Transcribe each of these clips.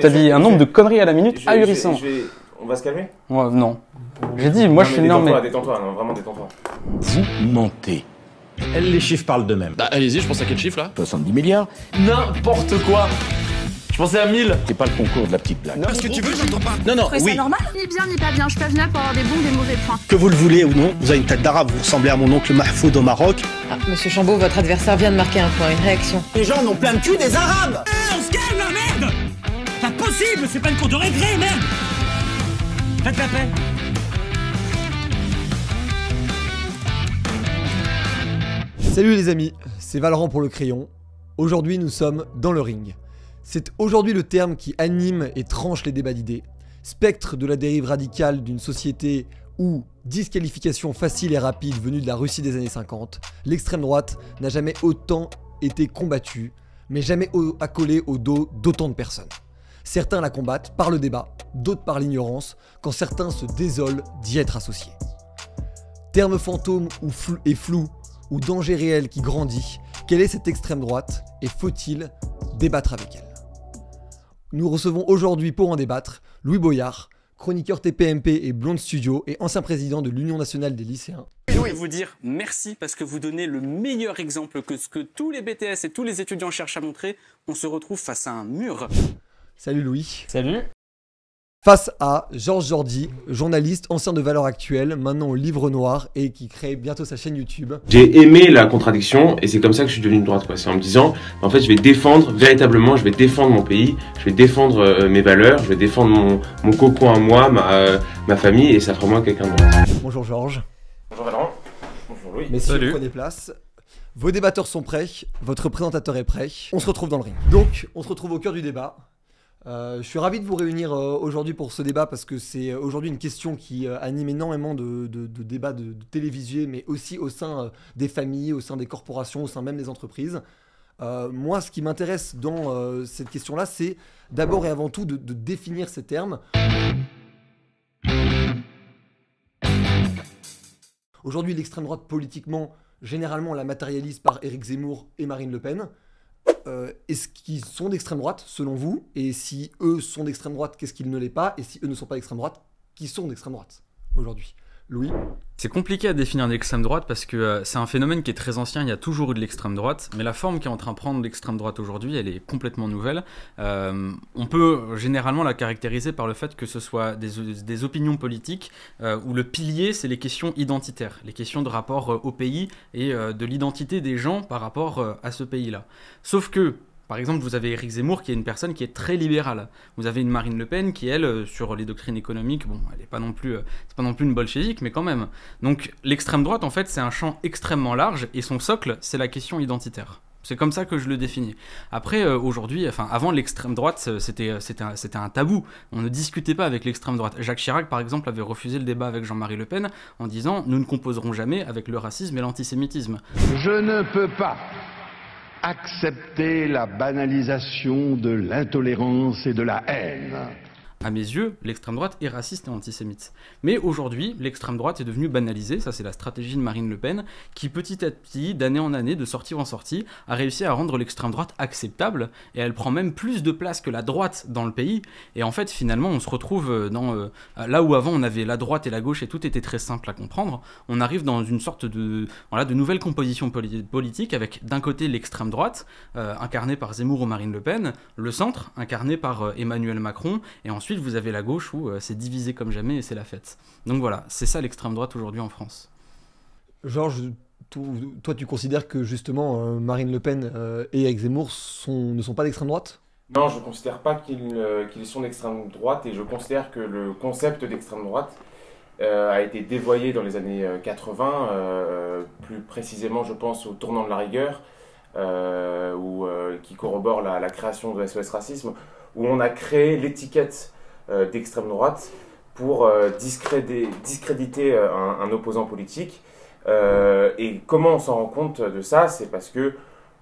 T'as dit un nombre de conneries à la minute Je vais- ahurissant. je vais- je vais- On va se calmer Ouais, non. J'ai dit, moi Non, je suis non mais. Détends-toi, détends-toi, non, vraiment détends-toi. Vous mentez. Les chiffres parlent d'eux-mêmes. Bah allez-y, je pense à quel chiffre là? 70 milliards, N'importe quoi Je pensais à 1000 c'est pas le concours de la petite blague. Parce que tu veux, j'entends pas Non, non, trouvez oui normal? Ni bien ni pas bien, je suis pas venue là pour avoir des bons ou des mauvais points. Que vous le voulez ou non, vous avez une tête d'arabe, vous ressemblez à mon oncle Mahfoud au Maroc. Ah, Monsieur Chambaud, votre adversaire vient de marquer un point, une réaction. Les gens n'ont plein de cul des arabes On se calme C'est pas une cour de merde Faites Salut les amis, c'est Valorant pour le crayon. Aujourd'hui nous sommes dans le ring. C'est aujourd'hui le terme qui anime et tranche les débats d'idées. Spectre de la dérive radicale d'une société où disqualification facile et rapide venue de la Russie des années 50, l'extrême droite n'a jamais autant été combattue, mais jamais accolée au dos d'autant de personnes. Certains la combattent par le débat, d'autres par l'ignorance, quand certains se désolent d'y être associés. Terme fantôme ou flou, et flou, ou danger réel qui grandit, quelle est cette extrême droite et faut-il débattre avec elle? Nous recevons aujourd'hui pour en débattre Louis Boyard, chroniqueur TPMP et Blonde Studio et ancien président de l'Union nationale des lycéens. Je voulais vous dire merci parce que vous donnez le meilleur exemple que ce que tous les BTS et tous les étudiants cherchent à montrer. On se retrouve face à un mur. Salut Louis. Salut. Face à Georges Jordi, journaliste ancien de Valeurs Actuelles, maintenant au Livre Noir et qui crée bientôt sa chaîne YouTube. J'ai aimé la contradiction et c'est comme ça que je suis devenu de droite. quoi. C'est en me disant, en fait, je vais défendre véritablement, je vais défendre mon pays, je vais défendre euh, mes valeurs, je vais défendre mon, mon cocon à moi, ma, euh, ma famille et ça fera moi quelqu'un de droite. Bonjour Georges. Bonjour Valorant. Bonjour Louis. Messieurs, Salut. prenez place. Vos débatteurs sont prêts, votre présentateur est prêt. On se retrouve dans le ring. Donc, on se retrouve au cœur du débat. Euh, je suis ravi de vous réunir euh, aujourd'hui pour ce débat parce que c'est euh, aujourd'hui une question qui anime énormément de, débats de, de mais aussi au sein des familles, au sein des corporations, au sein même des entreprises. Moi, ce qui m'intéresse dans cette question-là, c'est d'abord et avant tout de, définir ces termes. Aujourd'hui, l'extrême droite, politiquement, généralement, la matérialise par Éric Zemmour et Marine Le Pen. Euh, Est-ce qu'ils sont d'extrême droite, selon vous? Et si eux sont d'extrême droite, qu'est-ce qu'ils ne l'est pas? Et si eux ne sont pas d'extrême droite, qui sont d'extrême droite aujourd'hui? Louis C'est compliqué à définir l'extrême droite parce que euh, c'est un phénomène qui est très ancien, il y a toujours eu de l'extrême droite, mais la forme qui est en train de prendre l'extrême droite aujourd'hui, elle est complètement nouvelle. Euh, on peut généralement la caractériser par le fait que ce soit des, opinions politiques euh, où le pilier, c'est les questions identitaires, les questions de rapport au pays et de l'identité des gens par rapport à ce pays-là. Sauf que, par exemple, vous avez Éric Zemmour qui est une personne qui est très libérale. Vous avez une Marine Le Pen qui, elle, euh, sur les doctrines économiques, bon, elle n'est pas non plus, euh, pas non plus une bolchevique, mais quand même. Donc l'extrême droite, en fait, c'est un champ extrêmement large et son socle, c'est la question identitaire. C'est comme ça que je le définis. Après, euh, aujourd'hui, enfin, avant l'extrême droite, c'était un tabou. On ne discutait pas avec l'extrême droite. Jacques Chirac, par exemple, avait refusé le débat avec Jean-Marie Le Pen en disant Nous ne composerons jamais avec le racisme et l'antisémitisme. Je ne peux pas accepter la banalisation de l'intolérance et de la haine. À mes yeux, l'extrême droite est raciste et antisémite. Mais aujourd'hui, l'extrême droite est devenue banalisée, ça c'est la stratégie de Marine Le Pen, qui petit à petit, d'année en année, de sortie en sortie, a réussi à rendre l'extrême droite acceptable, et elle prend même plus de place que la droite dans le pays, et en fait finalement on se retrouve euh, dans... euh, là où avant on avait la droite et la gauche et tout était très simple à comprendre, on arrive dans une sorte de, voilà, de nouvelle composition poli- politique avec d'un côté l'extrême droite, euh, incarnée par Zemmour ou Marine Le Pen, le centre, incarné par Emmanuel Macron, et ensuite vous avez la gauche où euh, c'est divisé comme jamais et c'est la fête. Donc voilà, c'est ça l'extrême droite aujourd'hui en France. Georges, toi tu considères que justement euh, Marine Le Pen euh, et Éric Zemmour sont, ne sont pas d'extrême droite? Non, je ne considère pas qu'ils euh, sont d'extrême droite et je considère que le concept d'extrême droite euh, a été dévoyé dans les années euh, 80, euh, plus précisément je pense au tournant de la rigueur, euh, où, euh, qui corrobore la, la création de SOS Racisme, où on a créé l'étiquette d'extrême droite pour euh, discréditer, euh, un, opposant politique. Euh, et comment on s'en rend compte de ça? C'est parce que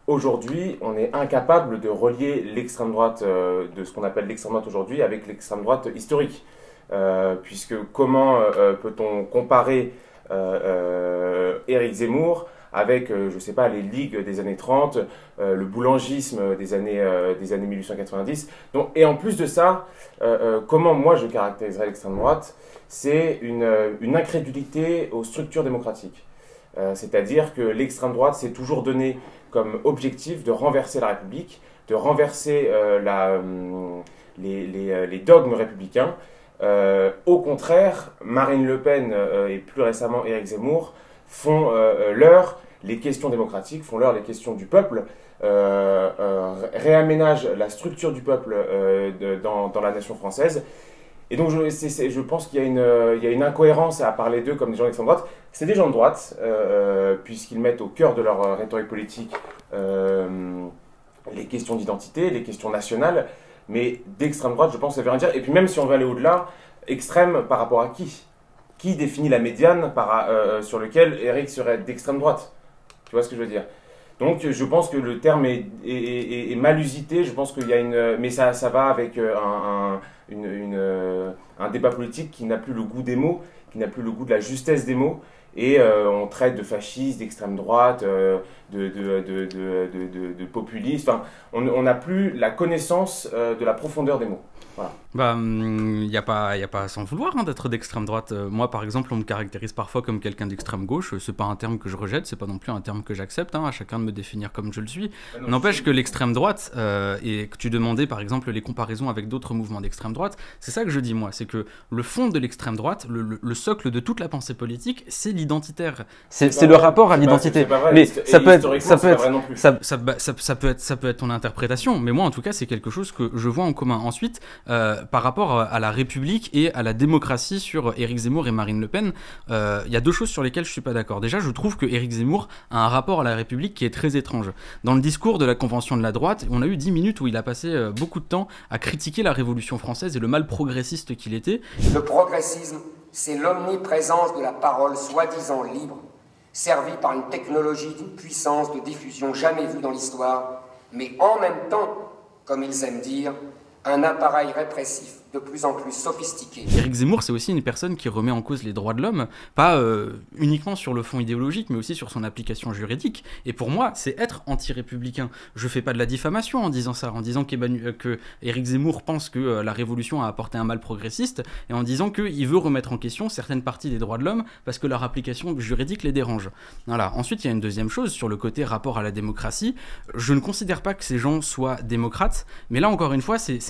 aujourd'hui, on est incapable de relier l'extrême droite, euh, de ce qu'on appelle l'extrême droite aujourd'hui, avec l'extrême droite historique. Euh, puisque comment euh, peut-on comparer euh, euh, Éric Zemmour avec, je sais pas, les ligues des années 30, le boulangisme des années, des années 1890. Donc, et en plus de ça, comment moi je caractériserais l'extrême droite C'est une, une incrédulité aux structures démocratiques. C'est-à-dire que l'extrême droite s'est toujours donné comme objectif de renverser la République, de renverser la, hum, les, les, dogmes républicains. Euh, au contraire, Marine Le Pen euh, et plus récemment Éric Zemmour font euh, leur les questions démocratiques, font leur les questions du peuple, réaménagent la structure du peuple dans, dans, la nation française. Et donc je, je pense qu'il y, y, a une incohérence à parler d'eux comme des gens d'extrême droite. C'est des gens de droite, puisqu'ils mettent au cœur de leur rhétorique politique les questions d'identité, les questions nationales. Mais d'extrême droite, je pense, ça veut rien dire. Et puis même si on veut aller au-delà, extrême par rapport à qui? Qui définit la médiane par, euh, sur lequel Eric serait d'extrême droite Tu vois ce que je veux dire? Donc je pense que le terme est, est, mal usité, je pense qu'il y a une... Mais ça, ça va avec euh, un, un, euh, débat politique qui n'a plus le goût des mots, qui n'a plus le goût de la justesse des mots, et euh, on traite de fascistes, d'extrême droite, euh, de, de, de, de, populistes. Enfin, on n'a plus la connaissance euh, de la profondeur des mots. Voilà. Bah, il hum, n'y a, pas, y a pas à s'en vouloir hein, d'être d'extrême droite. Euh, moi, par exemple, on me caractérise parfois comme quelqu'un d'extrême gauche. C'est pas un terme que je rejette, c'est pas non plus un terme que j'accepte. Hein, à chacun de me définir comme je le suis. Ah N'empêche que l'extrême droite, euh, et que tu demandais par exemple les comparaisons avec d'autres mouvements d'extrême droite, c'est ça que je dis moi. C'est que le fond de l'extrême droite, le, le, le, socle de toute la pensée politique, c'est l'identitaire. C'est le rapport à l'identité. Mais ça peut être. Ça peut être ça, ça, ça, ça, peut être, ça peut être ton interprétation, mais moi en tout cas, c'est quelque chose que je vois en commun. Ensuite, euh, par rapport à la République et à la démocratie sur Éric Zemmour et Marine Le Pen, il euh, y a deux choses sur lesquelles je suis pas d'accord. Déjà, je trouve que Éric Zemmour a un rapport à la République qui est très étrange. Dans le discours de la Convention de la droite, on a eu dix minutes où il a passé euh, beaucoup de temps à critiquer la Révolution française et le mal progressiste qu'il était. Le progressisme, c'est l'omniprésence de la parole soi-disant libre, servie par une technologie d'une puissance de diffusion jamais vue dans l'histoire, mais en même temps, comme ils aiment dire, un appareil répressif de plus en plus sophistiqué. Éric Zemmour, c'est aussi une personne qui remet en cause les droits de l'homme, pas euh, uniquement sur le fond idéologique, mais aussi sur son application juridique. Et pour moi, c'est être anti-républicain. Je fais pas de la diffamation en disant ça, en disant euh, que Éric Zemmour pense que euh, la révolution a apporté un mal progressiste, et en disant qu'il veut remettre en question certaines parties des droits de l'homme parce que leur application juridique les dérange. Voilà. Ensuite, il y a une deuxième chose sur le côté rapport à la démocratie. Je ne considère pas que ces gens soient démocrates, mais là encore une fois, c'est,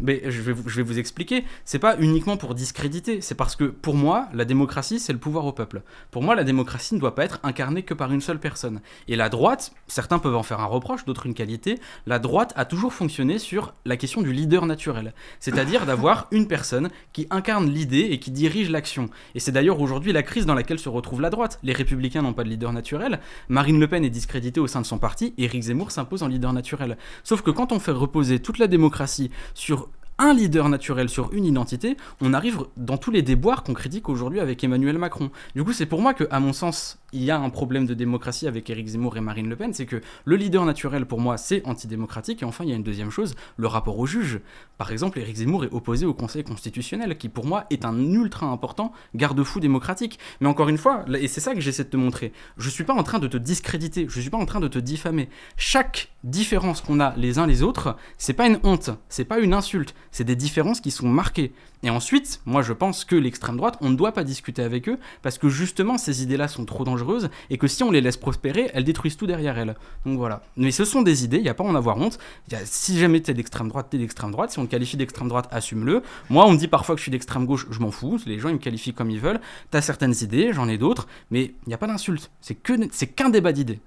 mais je vais je vais vous expliquer, c'est pas uniquement pour discréditer, c'est parce que pour moi, la démocratie, c'est le pouvoir au peuple. Pour moi, la démocratie ne doit pas être incarnée que par une seule personne. Et la droite, certains peuvent en faire un reproche, d'autres une qualité, la droite a toujours fonctionné sur la question du leader naturel, c'est-à-dire d'avoir une personne qui incarne l'idée et qui dirige l'action. Et c'est d'ailleurs aujourd'hui la crise dans laquelle se retrouve la droite. Les républicains n'ont pas de leader naturel, Marine Le Pen est discréditée au sein de son parti, et Éric Zemmour s'impose en leader naturel. Sauf que quand on fait reposer toute la démocratie sur un leader naturel sur une identité, on arrive dans tous les déboires qu'on critique aujourd'hui avec Emmanuel Macron. Du coup, c'est pour moi que, à mon sens, il y a un problème de démocratie avec Éric Zemmour et Marine Le Pen, c'est que le leader naturel pour moi c'est antidémocratique et enfin il y a une deuxième chose, le rapport au juge. Par exemple, Éric Zemmour est opposé au Conseil constitutionnel qui pour moi est un ultra important garde-fou démocratique. Mais encore une fois, et c'est ça que j'essaie de te montrer, je suis pas en train de te discréditer, je suis pas en train de te diffamer. Chaque différence qu'on a les uns les autres, c'est pas une honte, c'est pas une insulte, c'est des différences qui sont marquées. Et ensuite, moi je pense que l'extrême droite, on ne doit pas discuter avec eux parce que justement ces idées-là sont trop dangereuses et que si on les laisse prospérer, elles détruisent tout derrière elles. Donc voilà. Mais ce sont des idées, il n'y a pas à en avoir honte. Si jamais t'es d'extrême droite, t'es d'extrême droite. Si on te qualifie d'extrême droite, assume-le. Moi, on me dit parfois que je suis d'extrême gauche, je m'en fous. Les gens ils me qualifient comme ils veulent. T'as certaines idées, j'en ai d'autres, mais il n'y a pas d'insulte. C'est qu'un débat d'idées.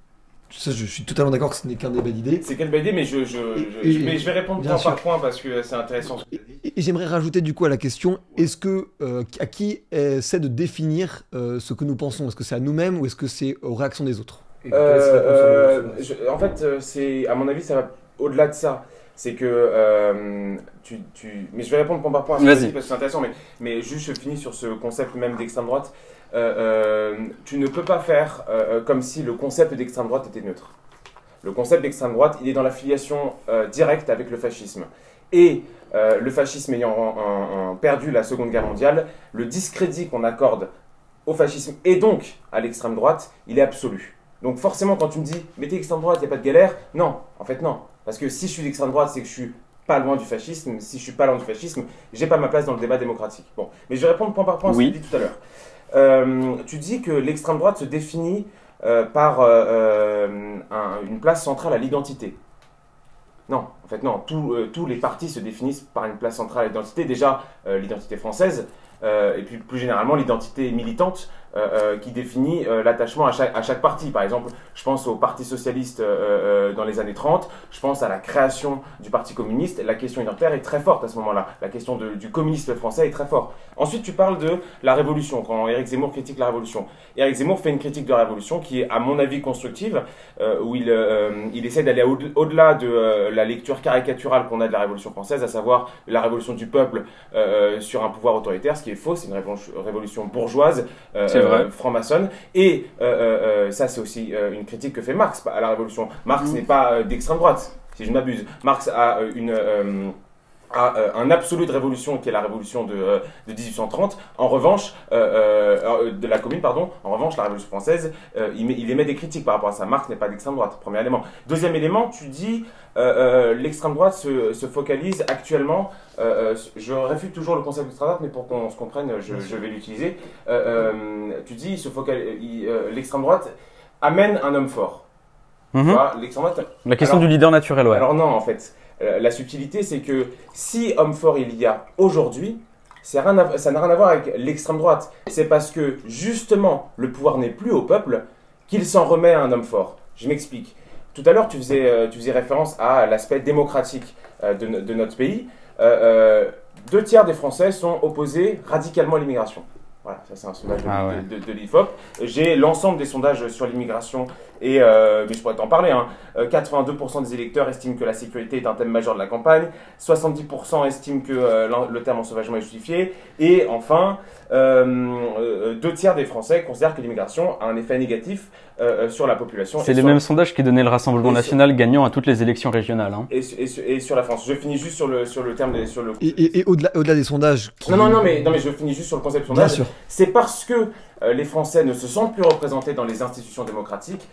Ça, je suis totalement d'accord que ce n'est qu'un débat d'idées. C'est qu'un débat d'idées, mais je, je, je, je, mais je vais répondre point sûr. par point parce que c'est intéressant. Et, et j'aimerais rajouter du coup à la question est-ce que euh, à qui c'est de définir euh, ce que nous pensons? Est-ce que c'est à nous-mêmes ou est-ce que c'est aux réactions des autres? Euh, En fait, c'est à mon avis, ça va au-delà de ça. C'est que tu, tu, mais je vais répondre point par point parce que c'est intéressant. Mais, mais juste, je finis sur ce concept même d'extrême droite. Euh, euh, tu ne peux pas faire euh, comme si le concept d'extrême droite était neutre. Le concept d'extrême droite, il est dans la filiation directe avec le fascisme. Et le fascisme ayant perdu la Seconde Guerre mondiale, le discrédit qu'on accorde au fascisme et donc à l'extrême droite, il est absolu. Donc forcément, quand tu me dis, mais t'es extrême droite, il n'y a pas de galère, non, en fait non. Parce que si je suis d'extrême droite, c'est que je suis pas loin du fascisme. Si je suis pas loin du fascisme, j'ai pas ma place dans le débat démocratique. Bon, mais je vais répondre point par point à ce que tu dis tout à l'heure. Euh, tu dis que l'extrême droite se définit euh, par euh, une place centrale à l'identité. Non, en fait non, tous les partis se définissent par une place centrale à l'identité. Déjà, l'identité française, et puis plus généralement l'identité militante euh, euh, qui définit euh, l'attachement à chaque, à chaque parti. Par exemple, je pense au Parti socialiste dans les années 30, je pense à la création du Parti communiste. La question identitaire est très forte à ce moment-là. La question du communiste français est très forte. Ensuite, tu parles de la révolution, quand Éric Zemmour critique la révolution. Éric Zemmour fait une critique de la révolution qui est, à mon avis, constructive, où il, il essaie d'aller au-delà de la lecture caricaturale qu'on a de la révolution française, à savoir la révolution du peuple sur un pouvoir autoritaire, ce qui est faux, c'est une révolution bourgeoise. Euh, franc-maçonne. Et euh, euh, ça, c'est aussi une critique que fait Marx à la Révolution. Marx mmh. n'est pas d'extrême droite, si je ne m'abuse. Marx a une un absolu de révolution qui est la révolution de, de 1830. En revanche, de la commune, pardon, en revanche, la révolution française, il, il, émet des critiques par rapport à ça. Marx n'est pas d'extrême droite, premier élément. Deuxième élément, tu dis euh, euh, l'extrême droite se, focalise actuellement, euh, je réfute toujours le concept d'extrême droite, mais pour qu'on se comprenne, je, vais l'utiliser. tu dis, l'extrême droite amène un homme fort. Mhm. La question du leader naturel, ouais. Alors non, en fait. La subtilité, c'est que si homme fort il y a aujourd'hui, ça n'a rien à voir avec l'extrême droite. C'est parce que justement le pouvoir n'est plus au peuple qu'il s'en remet à un homme fort. Je m'explique. Tout à l'heure, tu faisais, euh, tu faisais référence à l'aspect démocratique euh, de, notre pays. Euh, deux tiers des Français sont opposés radicalement à l'immigration. Voilà, ça c'est un sondage de, ah l'IFOP. J'ai l'ensemble des sondages sur l'immigration et mais je pourrais t'en parler. 82% hein. des électeurs estiment que la sécurité est un thème majeur de la campagne. 70% estiment que le terme ensauvagement est justifié. Et enfin, deux tiers des Français considèrent que l'immigration a un effet négatif euh, euh, sur la population. C'est les mêmes sondages qui donnaient le Rassemblement national gagnant à toutes les élections régionales. Hein. Et, et, sur la France. Je finis juste sur le, sur le terme. Des, sur le... Et, au-delà au des sondages. Non, non, non mais, non, mais je finis juste sur le concept sondage. C'est parce que euh, les Français ne se sentent plus représentés dans les institutions démocratiques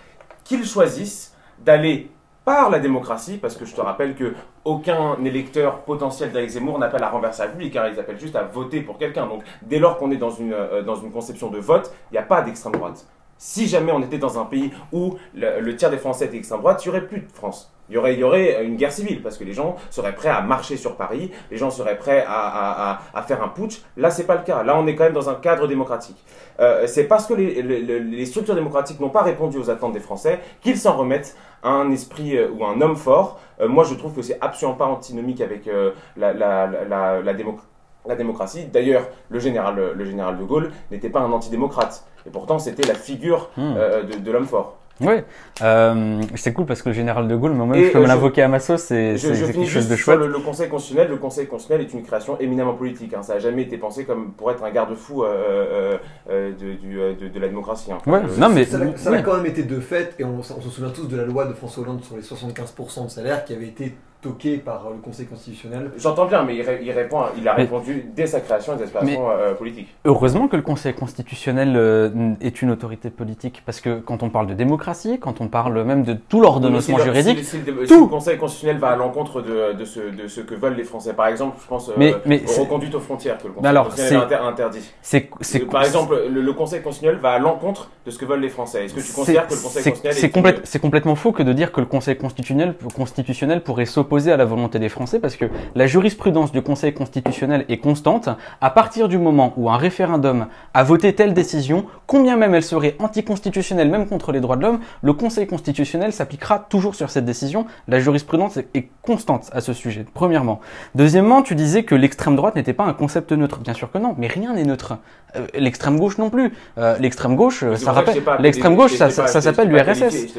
qu'ils choisissent d'aller par la démocratie, parce que je te rappelle que aucun électeur potentiel d'Alex Zemmour n'appelle à renverser la République, hein, ils appellent juste à voter pour quelqu'un. Donc dès lors qu'on est dans une, une conception de vote, il n'y a pas d'extrême droite. Si jamais on était dans un pays où le, tiers des Français étaient extrême droite, il n'y aurait plus de France. Il y, aurait, il y aurait une guerre civile parce que les gens seraient prêts à marcher sur Paris, les gens seraient prêts à, faire un putsch. Là, c'est pas le cas. Là, on est quand même dans un cadre démocratique. Euh, c'est parce que les, structures démocratiques n'ont pas répondu aux attentes des Français qu'ils s'en remettent à un esprit euh, ou un homme fort. Euh, moi, je trouve que c'est absolument pas antinomique avec la, la démocratie la démocratie. D'ailleurs, le général, le général de Gaulle n'était pas un antidémocrate. Et pourtant, c'était la figure hmm. euh, de, l'homme fort. Oui, euh, c'est cool parce que le général de Gaulle, moi-même, comme euh, l'avocat à ma sauce, c'est quelque chose de chouette. le, le, Conseil constitutionnel, le Conseil constitutionnel est une création éminemment politique. Hein. Ça n'a jamais été pensé comme pour être un garde-fou euh, de, de, la démocratie. Hein. Ouais, non, mais ça, a quand même été de fait, et on, on se souvient tous de la loi de François Hollande sur les 75% de salaire qui avait été toqué par le Conseil constitutionnel. J'entends bien, mais il, répond, il a répondu dès sa création à des aspirations euh, politiques. Heureusement que le Conseil constitutionnel euh, est une autorité politique, parce que quand on parle de démocratie, quand on parle même de tout l'ordonnancement juridique, si, le, Conseil constitutionnel va à l'encontre de, de, ce, de, ce, que veulent les Français, par exemple, je pense euh, mais, mais aux reconduites aux frontières que le Conseil constitutionnel a interdit. C'est, par exemple, le, Conseil constitutionnel va à l'encontre de ce que veulent les Français. Est-ce que tu considères que le Conseil constitutionnel c'est complètement faux que de dire que le Conseil constitutionnel, constitutionnel pourrait s'opposer à la volonté des Français parce que la jurisprudence du Conseil constitutionnel est constante. À partir du moment où un référendum a voté telle décision, combien même elle serait anticonstitutionnelle, même contre les droits de l'homme, le Conseil constitutionnel s'appliquera toujours sur cette décision. La jurisprudence est constante à ce sujet, premièrement. Deuxièmement, tu disais que l'extrême droite n'était pas un concept neutre. Bien sûr que non, mais rien n'est neutre. Euh, l'extrême gauche non plus. Euh, l'extrême gauche, ça rappelle. L'extrême gauche, ça, ça, s'appelle l'URSS.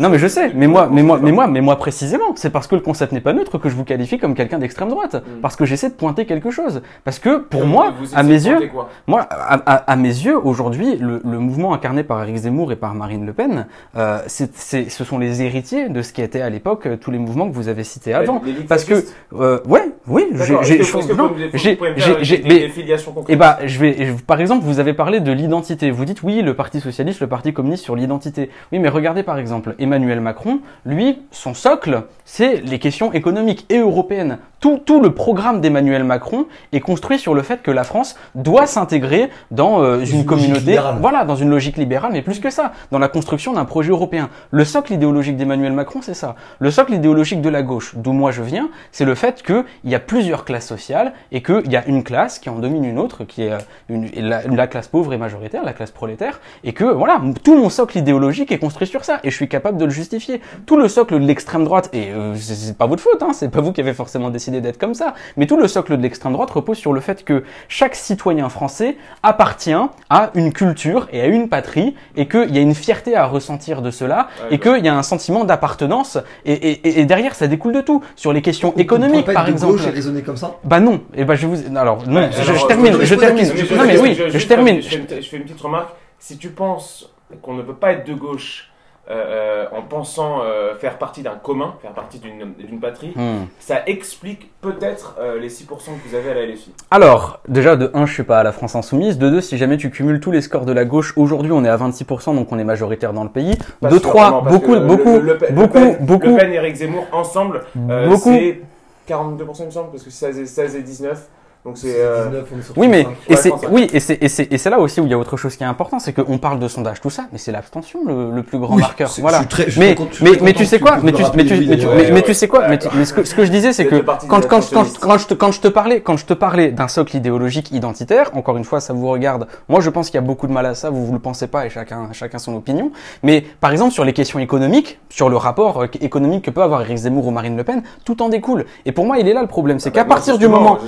Non, mais je sais. Mais moi, mais moi, mais moi, mais moi précisément, c'est parce que le concept n'est pas neutre que je vous qualifie comme quelqu'un d'extrême droite. Mm. Parce que j'essaie de pointer quelque chose. Parce que pour moi, à mes yeux, moi, à, mes yeux, aujourd'hui le, le mouvement incarné par Éric Zemmour et par Marine Le Pen, euh, c'est, c'est, ce sont les héritiers de ce qui était à l'époque euh, tous les mouvements que vous avez cités avant. Parce que, euh, ouais, oui, j'ai, j'ai, j'ai, j'ai, mais- concrètes? eh bah, je vais, je- par exemple, vous avez parlé de l'identité. Vous dites oui, le Parti socialiste, le Parti communiste sur l'identité. Oui, mais regardez par exemple Emmanuel Macron. Lui, son socle, c'est les questions économiques et européennes. Tout, tout le programme d'Emmanuel Macron est construit sur le fait que la France doit s'intégrer dans euh, une, logique communauté, voilà, dans une logique libérale, mais plus que ça, dans la construction d'un projet européen. Le socle idéologique d'Emmanuel Macron, c'est ça. Le socle idéologique de la gauche, d'où moi je viens, c'est le fait qu'il y a plusieurs classes sociales et qu'il y a une classe qui en domine une autre, qui est une, la, la classe pauvre et majoritaire, la classe prolétaire, et que voilà, tout mon socle idéologique est construit sur ça, et je suis capable de le justifier. Tout le socle de l'extrême droite, et euh, c'est pas votre faute, hein, c'est pas vous qui avez forcément décidé d'être comme ça, mais tout le socle de l'extrême droite repose sur le fait que chaque citoyen français appartient à une culture et à une patrie, et qu'il y a une fierté à ressentir de cela, Ouais, et qu'il y a un sentiment d'appartenance, et, et, et- derrière ça découle de tout, sur les questions économiques par exemple. gauche et raisonner comme ça? Bah non, et bah je vous, alors non, Ouais, je, alors, je termine, je termine. Non mais oui, je, termine. Je fais, une, je fais une petite remarque. Si tu penses qu'on ne peut pas être de gauche euh, euh, en pensant euh, faire partie d'un commun, faire partie d'une patrie, Hmm. ça explique peut-être euh, les 6% que vous avez à la LFI. Alors, déjà, de 1, je suis pas à la France Insoumise. De 2, si jamais tu cumules tous les scores de la gauche, aujourd'hui, on est à 26%, donc on est majoritaire dans le pays. Pas De sûr, 3, vraiment, parce beaucoup, le- beaucoup, le- le beaucoup, Pen, beaucoup, Le Pen et Eric Zemmour ensemble, Beaucoup. c'est 42% il me semble, parce que 16 et, 16 et 19. Donc c'est. euh, 19, on est sur Oui, mais 35. et c'est 35. oui, et c'est et c'est et c'est là aussi où il y a autre chose qui est important, c'est qu'on parle de sondage tout ça, mais c'est l'abstention le, le plus grand Oui, marqueur. Voilà. je suis très- je suis mais mais mais tu sais quoi Mais tu mais tu mais tu mais, tu sais quoi Mais, tu- D'accord. mais ce que ce que je disais, c'est que quand quand quand quand je te quand je te parlais quand je te parlais d'un socle idéologique identitaire, encore une fois, ça vous regarde. Moi, je pense qu'il y a beaucoup de mal à ça. Vous vous le pensez pas et chacun chacun son opinion. Mais par exemple sur les questions économiques, sur le rapport euh, économique que peut avoir Éric Zemmour ou Marine Le Pen, tout en découle. Et pour moi, il est là le problème, c'est Ah qu'à bah partir du moment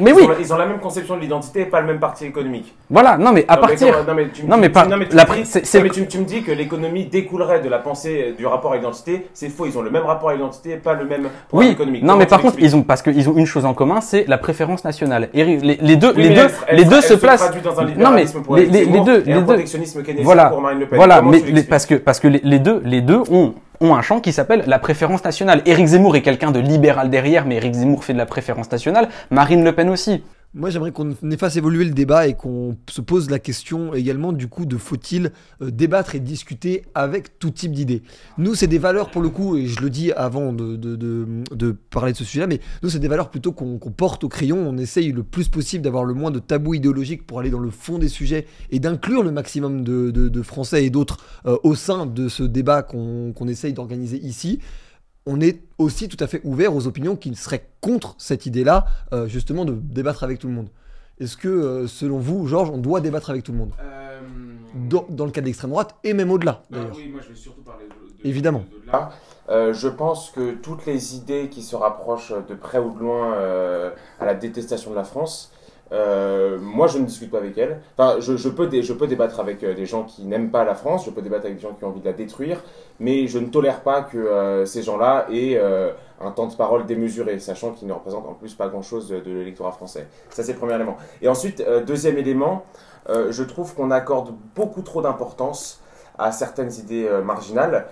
mais oui, ont ils ont la même conception de l'identité et pas le même parti économique. voilà, non mais à Non, mais partir comment- non, mais tu me non, dis- mais pas- non, mais tu la me pr- dis- c'est- c'est- non, mais tu, tu me dis que l'économie découlerait de la pensée euh, du rapport à l'identité. C'est faux. Ils ont le même rapport à l'identité et pas le même Oui, économique. non mais par contre ils ont parce qu'ils ont une chose en commun, c'est la préférence nationale. Et les, les deux, Oui, les mais deux, elle- elle- les deux elle se placent. traduit dans un non mais les, les, les deux, les deux. Voilà, voilà, mais parce que parce que les deux, les deux ont ont un champ qui s'appelle la préférence nationale. Éric Zemmour est quelqu'un de libéral derrière, mais Éric Zemmour fait de la préférence nationale. Marine Le Pen aussi. Moi, j'aimerais qu'on fasse évoluer le débat et qu'on se pose la question également du coup de faut-il euh, débattre et discuter avec tout type d'idées? Nous, c'est des valeurs pour le coup, et je le dis avant de, parler de ce sujet-là, mais nous, c'est des valeurs plutôt qu'on porte au crayon. On essaye le plus possible d'avoir le moins de tabous idéologiques pour aller dans le fond des sujets et d'inclure le maximum de, Français et d'autres euh, au sein de ce débat qu'on qu'on essaye d'organiser ici on est aussi tout à fait ouvert aux opinions qui seraient contre cette idée-là, euh, justement, de débattre avec tout le monde. Est-ce que, euh, selon vous, Georges, on doit débattre avec tout le monde dans, dans le cas de l'extrême droite et même au-delà, d'ailleurs oui, moi je vais surtout parler de, de- Évidemment. de-. Euh, je pense que toutes les idées qui se rapprochent de près ou de loin euh, à la détestation de la France, euh, moi je ne discute pas avec elles. Enfin, je, peux, débattre avec euh, des gens qui n'aiment pas la France, je peux débattre avec des gens qui ont envie de la détruire, mais je ne tolère pas que euh, ces gens-là aient un temps de parole démesuré, sachant qu'ils ne représentent en plus pas grand-chose de, l'électorat français. Ça c'est le premier élément. Et ensuite, deuxième élément, je trouve qu'on accorde beaucoup trop d'importance à certaines idées marginales,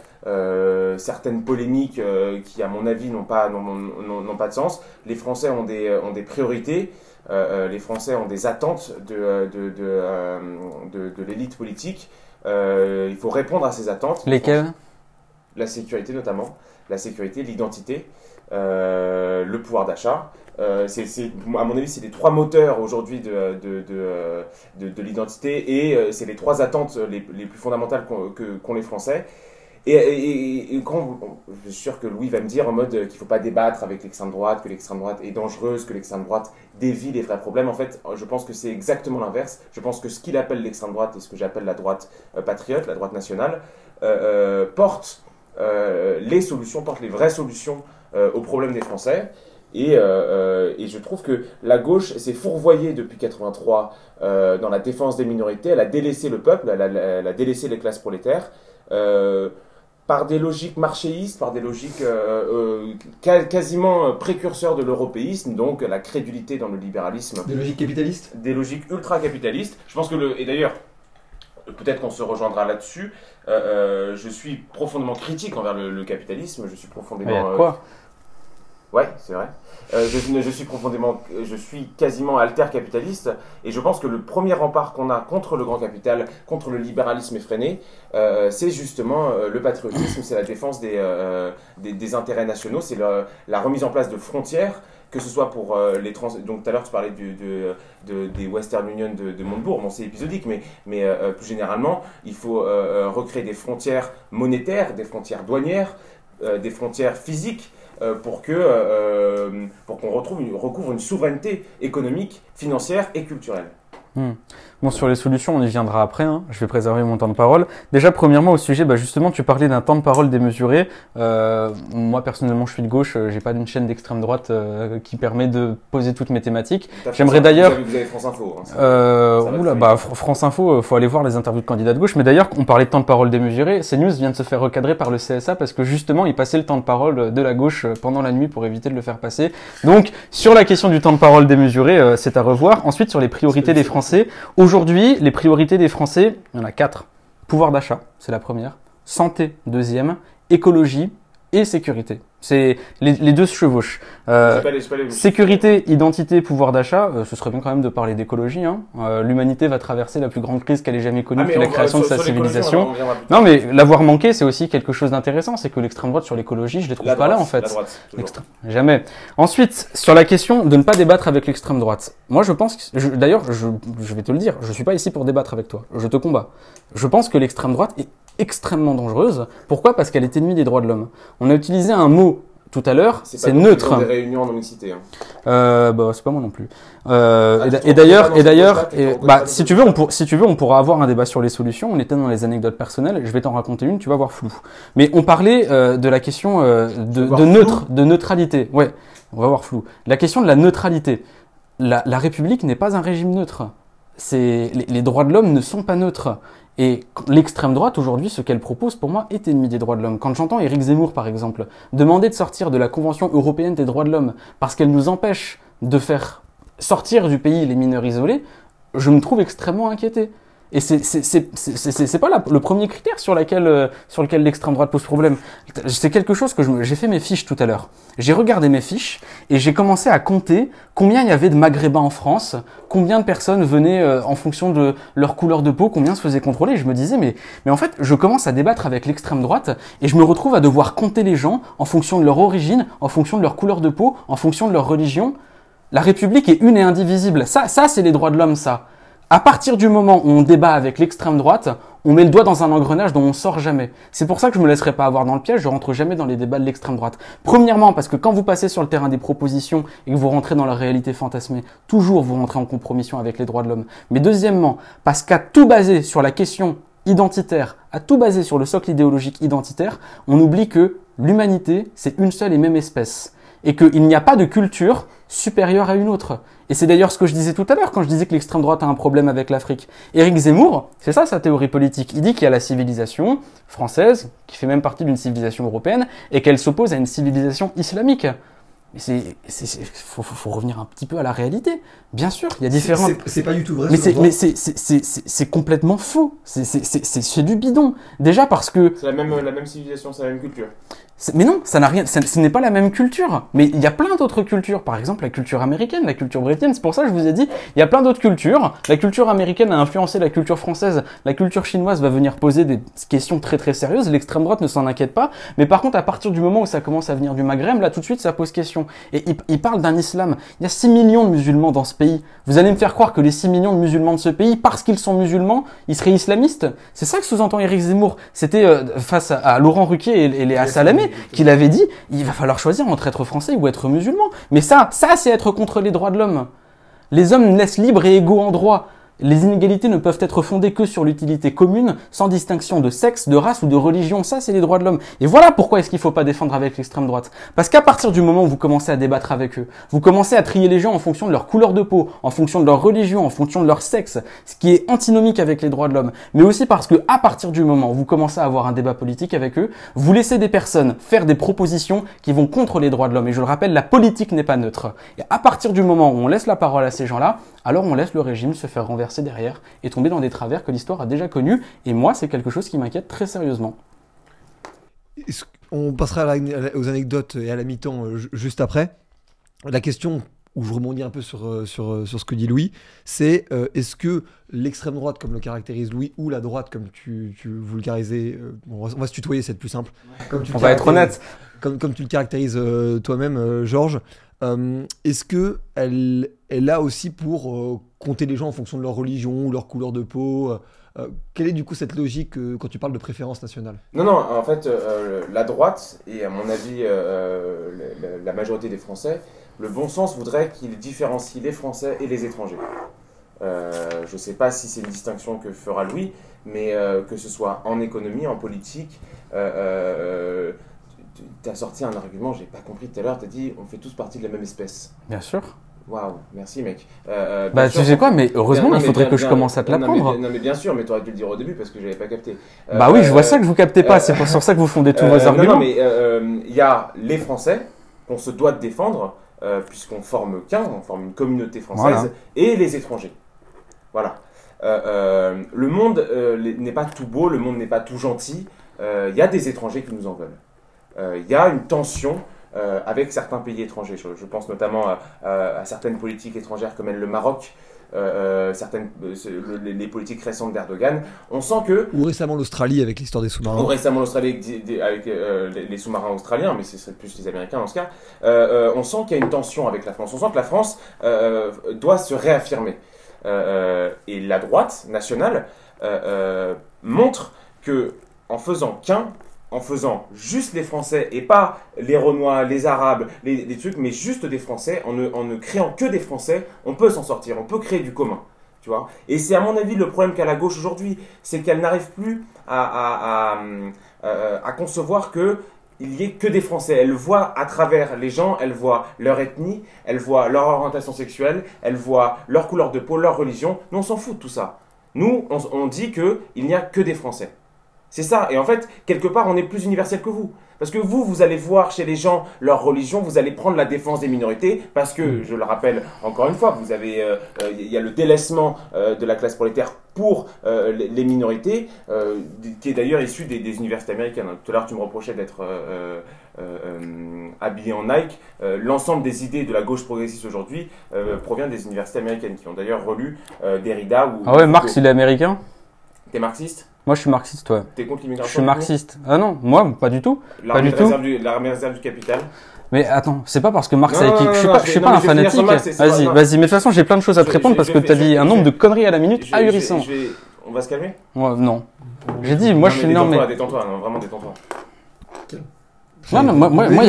certaines polémiques qui, à mon avis, n'ont pas, de sens. Les Français ont des, priorités, les Français ont des attentes de, euh, de, de, euh, l'élite politique. Euh, il faut répondre à ces attentes. Lesquelles? La sécurité notamment, la sécurité, l'identité, euh, le pouvoir d'achat. Euh, c'est, à mon avis, c'est les trois moteurs aujourd'hui de, de, de, euh, de, de l'identité et euh, c'est les trois attentes les, les plus fondamentales qu'ont les Français. Et, quand je suis sûr que Louis va me dire en mode qu'il ne faut pas débattre avec l'extrême droite, que l'extrême droite est dangereuse, que l'extrême droite dévie les vrais problèmes. En fait, je pense que c'est exactement l'inverse. Je pense que ce qu'il appelle l'extrême droite et ce que j'appelle la droite euh, patriote, la droite nationale, euh, euh, porte euh, les solutions, porte les vraies solutions euh, aux problèmes des Français. Et, euh, euh, je trouve que la gauche s'est fourvoyée depuis 83 euh, dans la défense des minorités. Elle a délaissé le peuple, elle a, elle a délaissé les classes prolétaires. euh, par des logiques marchéistes, par des logiques euh, euh, quasiment précurseurs de l'européisme, donc la crédulité dans le libéralisme. Des logiques capitalistes? Des logiques ultra-capitalistes. Je pense que le. Et d'ailleurs, peut-être qu'on se rejoindra là-dessus. Euh, euh, je suis profondément critique envers le, le capitalisme. Je suis profondément. Mais euh, quoi? Ouais, c'est vrai. Euh, je, suis profondément, je suis quasiment alter-capitaliste, et je pense que le premier rempart qu'on a contre le grand capital, contre le libéralisme effréné, euh, c'est justement euh, le patriotisme, c'est la défense des, des, intérêts nationaux, c'est la remise en place de frontières, que ce soit pour les trans... Donc tout à l'heure tu parlais des Western Union de, de Montebourg, bon c'est épisodique, mais, mais plus généralement, il faut recréer des frontières monétaires, des frontières douanières, des frontières physiques, euh, pour que euh, qu'on retrouve recouvre une souveraineté économique, financière et culturelle. Hmm. Bon, sur les solutions, on y viendra après. hein. Je vais préserver mon temps de parole. Déjà, premièrement, au sujet, bah, justement, tu parlais d'un temps de parole démesuré. Euh, moi, personnellement, je suis de gauche. euh, J'ai pas d'une chaîne d'extrême droite euh, qui permet de poser toutes mes thématiques. J'aimerais d'ailleurs. Vous avez, vous avez France Info. hein, ça- Euh, ça oula, bah, Fr- France Info, euh, faut aller voir les interviews de candidats de gauche. Mais d'ailleurs, on parlait de temps de parole démesuré. CNews vient de se faire recadrer par le CSA parce que justement, il passait le temps de parole de la gauche pendant la nuit pour éviter de le faire passer. Donc, sur la question du temps de parole démesuré, c'est à revoir. Ensuite, sur les priorités des Français. Aujourd'hui, les priorités des Français, il y en a quatre. Pouvoir d'achat, c'est la première. Santé, deuxième. Écologie et sécurité. C'est les, les deux se chevauchent. Euh, J'ai pas les- j'ai pas les- sécurité, identité, pouvoir d'achat, euh, ce serait bien quand même de parler d'écologie. Hein. Euh, L'humanité va traverser la plus grande crise qu'elle ait jamais connue Ah, la va- création sur- de sa civilisation. Non, mais l'avoir manqué, c'est aussi quelque chose d'intéressant. C'est que l'extrême droite sur l'écologie, je les trouve La pas là en fait. la droite, Jamais. Ensuite, sur la question de ne pas débattre avec l'extrême droite. Moi, je pense d'ailleurs, je, je vais te le dire, je suis pas ici pour débattre avec toi. Je te combats. Je pense que l'extrême droite est extrêmement dangereuse. Pourquoi? Parce qu'elle est ennemie des droits de l'homme. On a utilisé un mot tout à l'heure, C'est c'est neutre. faisons des réunions hein. Euh, bah, c'est pas moi non plus. Euh, Ah, et d'ailleurs, et d'ailleurs, bah, si tu veux, on pour, si tu veux, on pourra avoir un débat sur les solutions. On était dans les anecdotes personnelles. Je vais t'en raconter une. Tu vas voir flou. Mais on parlait euh, de la question euh, de, neutre, de neutralité. Ouais, on va voir flou. La question de la neutralité. La, la République n'est pas un régime neutre. C'est les, les droits de l'homme ne sont pas neutres. Et l'extrême droite aujourd'hui, ce qu'elle propose pour moi est ennemi des droits de l'homme. Quand j'entends Éric Zemmour par exemple demander de sortir de la Convention européenne des droits de l'homme parce qu'elle nous empêche de faire sortir du pays les mineurs isolés, je me trouve extrêmement inquiété. Et c'est pas le premier critère sur, euh, sur lequel l'extrême droite pose problème. C'est quelque chose que j'ai fait mes fiches tout à l'heure. J'ai regardé mes fiches et j'ai commencé à compter combien il y avait de maghrébins en France, combien de personnes venaient euh, en fonction de leur couleur de peau, combien se faisaient contrôler. Je me disais, mais, mais en fait, je commence à débattre avec l'extrême droite et je me retrouve à devoir compter les gens en fonction de leur origine, en fonction de leur couleur de peau, en fonction de leur religion. La République est une et indivisible. Ça, ça c'est les droits de l'homme, ça. À partir du moment où on débat avec l'extrême droite, on met le doigt dans un engrenage dont on sort jamais. C'est pour ça que je me laisserai pas avoir dans le piège, je rentre jamais dans les débats de l'extrême droite. Premièrement, parce que quand vous passez sur le terrain des propositions et que vous rentrez dans la réalité fantasmée, toujours vous rentrez en compromission avec les droits de l'homme. Mais deuxièmement, parce qu'à tout baser sur la question identitaire, à tout baser sur le socle idéologique identitaire, on oublie que l'humanité, c'est une seule et même espèce. Et qu'il n'y a pas de culture supérieure à une autre. Et c'est d'ailleurs ce que je disais tout à l'heure quand je disais que l'extrême droite a un problème avec l'Afrique. Éric Zemmour, c'est ça sa théorie politique. Il dit qu'il y a la civilisation française, qui fait même partie d'une civilisation européenne, et qu'elle s'oppose à une civilisation islamique. Mais c'est, faut, faut- faut revenir un petit peu à la réalité. Bien sûr, il y a différentes. C'est- c'est pas du tout vrai, Mais ce c'est, mais complètement faux. C'est, du bidon. Déjà parce que C'est la même, la même civilisation, c'est la même culture. Mais non, ça n'a rien. ça- ce n'est pas la même culture. Mais il y a plein d'autres cultures. Par exemple, la culture américaine, la culture brésilienne. C'est pour ça que je vous ai dit, il y a plein d'autres cultures. La culture américaine a influencé la culture française. La culture chinoise va venir poser des questions très très sérieuses. L'extrême droite ne s'en inquiète pas. Mais par contre, à partir du moment où ça commence à venir du Maghreb, là tout de suite, ça pose question. Et il, il parle d'un islam. Il y a 6 millions de musulmans dans ce pays. Vous allez me faire croire que les 6 millions de musulmans de ce pays, parce qu'ils sont musulmans, ils seraient islamistes? C'est ça que sous-entend Éric Zemmour. C'était euh, face à, à Laurent Ruquier et, et Léa Salamé qu'il avait dit il va falloir choisir entre être français ou être musulman. Mais ça, ça c'est être contre les droits de l'homme. Les hommes naissent libres et égaux en droit. Les inégalités ne peuvent être fondées que sur l'utilité commune, sans distinction de sexe, de race ou de religion. Ça, c'est les droits de l'homme. Et voilà pourquoi est-ce qu'il ne faut pas défendre avec l'extrême droite. Parce qu'à partir du moment où vous commencez à débattre avec eux, vous commencez à trier les gens en fonction de leur couleur de peau, en fonction de leur religion, en fonction de leur sexe, ce qui est antinomique avec les droits de l'homme. Mais aussi parce que à partir du moment où vous commencez à avoir un débat politique avec eux, vous laissez des personnes faire des propositions qui vont contre les droits de l'homme. Et je le rappelle, la politique n'est pas neutre. Et à partir du moment où on laisse la parole à ces gens-là, alors on laisse le régime se faire renverser derrière et tomber dans des travers que l'histoire a déjà connus. Et moi, c'est quelque chose qui m'inquiète très sérieusement. On passera aux anecdotes et à la mi-temps euh, ju- juste après. La question où je rebondis un peu sur, euh, sur, euh, sur ce que dit Louis, c'est euh, est-ce que l'extrême droite, comme le caractérise Louis, ou la droite, comme tu, tu vulgarisais, euh, on, va, on va se tutoyer cette plus simple. Comme tu le On va être honnête. Comme, comme tu le caractérises euh, toi-même, euh, Georges, euh, est-ce que elle est là aussi pour euh, compter les gens en fonction de leur religion ou leur couleur de peau euh, euh, Quelle est du coup cette logique euh, quand tu parles de préférence nationale? Non, non, en fait, euh, la droite, et à mon avis, euh, la, la- majorité des Français, le bon sens voudrait qu'il différencie les Français et les étrangers. Euh, je ne sais pas si c'est une distinction que fera Louis, mais euh, que ce soit en économie, en politique, euh, euh, tu as sorti un argument, j'ai pas compris tout à l'heure, tu as dit on fait tous partie de la même espèce. Bien sûr. Waouh, merci mec. Euh, euh, Bah, bien tu sûr, sais quoi, mais heureusement, Non, il faudrait bien- que je bien- commence à te l'apprendre. bien- Non, mais bien sûr, mais tu aurais dû le dire au début parce que j'avais pas capté. Bah oui, je vois Euh, ça que vous captez pas, c'est pour sur ça que vous fondez tous euh, vos arguments. Non, mais euh, il y a les Français qu'on se doit de défendre, euh, puisqu'on forme qu'un, on forme une communauté française, Voilà. et les étrangers. Voilà. Euh, euh, le monde euh, n'est pas tout beau, le monde n'est pas tout gentil. Euh, Il y a des étrangers qui nous en veulent. Euh, Il y a une tension euh, avec certains pays étrangers. Je, je pense notamment à, à- à certaines politiques étrangères comme mène le Maroc, euh, certaines, euh, ce- le- les, les politiques récentes d'Erdogan. On sent que Ou récemment l'Australie avec l'histoire des sous-marins. ou récemment l'Australie avec, euh, les, les sous-marins australiens, mais ce serait plus les Américains dans ce cas, on sent qu'il y a une tension avec la France. On sent que la France doit se réaffirmer. Et la droite nationale montre que en faisant qu'un, en faisant juste les Français et pas les Renois, les Arabes, les, les trucs, mais juste des Français, en ne, créant que des Français, on peut s'en sortir, on peut créer du commun. Tu vois et c'est à mon avis le problème qu'a la gauche aujourd'hui, c'est qu'elle n'arrive plus à, euh, concevoir que il y ait que des Français. Elle voit à travers les gens, elle voit leur ethnie, elle voit leur orientation sexuelle, elle voit leur couleur de peau, leur religion. Nous, on s'en fout de tout ça. Nous, on, on dit que il n'y a que des Français. C'est ça. Et en fait, quelque part, on est plus universel que vous. Parce que vous, vous allez voir chez les gens leur religion, vous allez prendre la défense des minorités, parce que, je le rappelle encore une fois, vous avez, euh, euh, il y a le délaissement euh, de la classe prolétaire pour les, minorités, qui est d'ailleurs issu des, des universités américaines. Tout à l'heure, tu me reprochais d'être habillé en Nike. L'ensemble des idées de la gauche progressiste aujourd'hui provient des universités américaines, qui ont d'ailleurs relu Derrida ou... Ah ouais, Marx, il est américain? T'es marxiste? Moi, je suis marxiste, ouais. T'es contre Je l'immigration suis du coup marxiste. Ah non, moi, pas du tout. Pas L'armée du tout. réserve du, l'armée de réserve du capital. Mais attends, c'est pas parce que Marx Non, a écrit. non, Je suis non, pas, je je suis pas un je fanatique. Vas-y, vas-y. Mais de toute façon, j'ai plein de choses à te Je- répondre je- parce je que t'as je- dit un je- nombre de conneries à la minute Je ahurissant. je je On va se calmer Ouais, non. J'ai dit, moi, je suis non, mais. Détends-toi, vraiment détends-toi. Non, non, moi, moi, il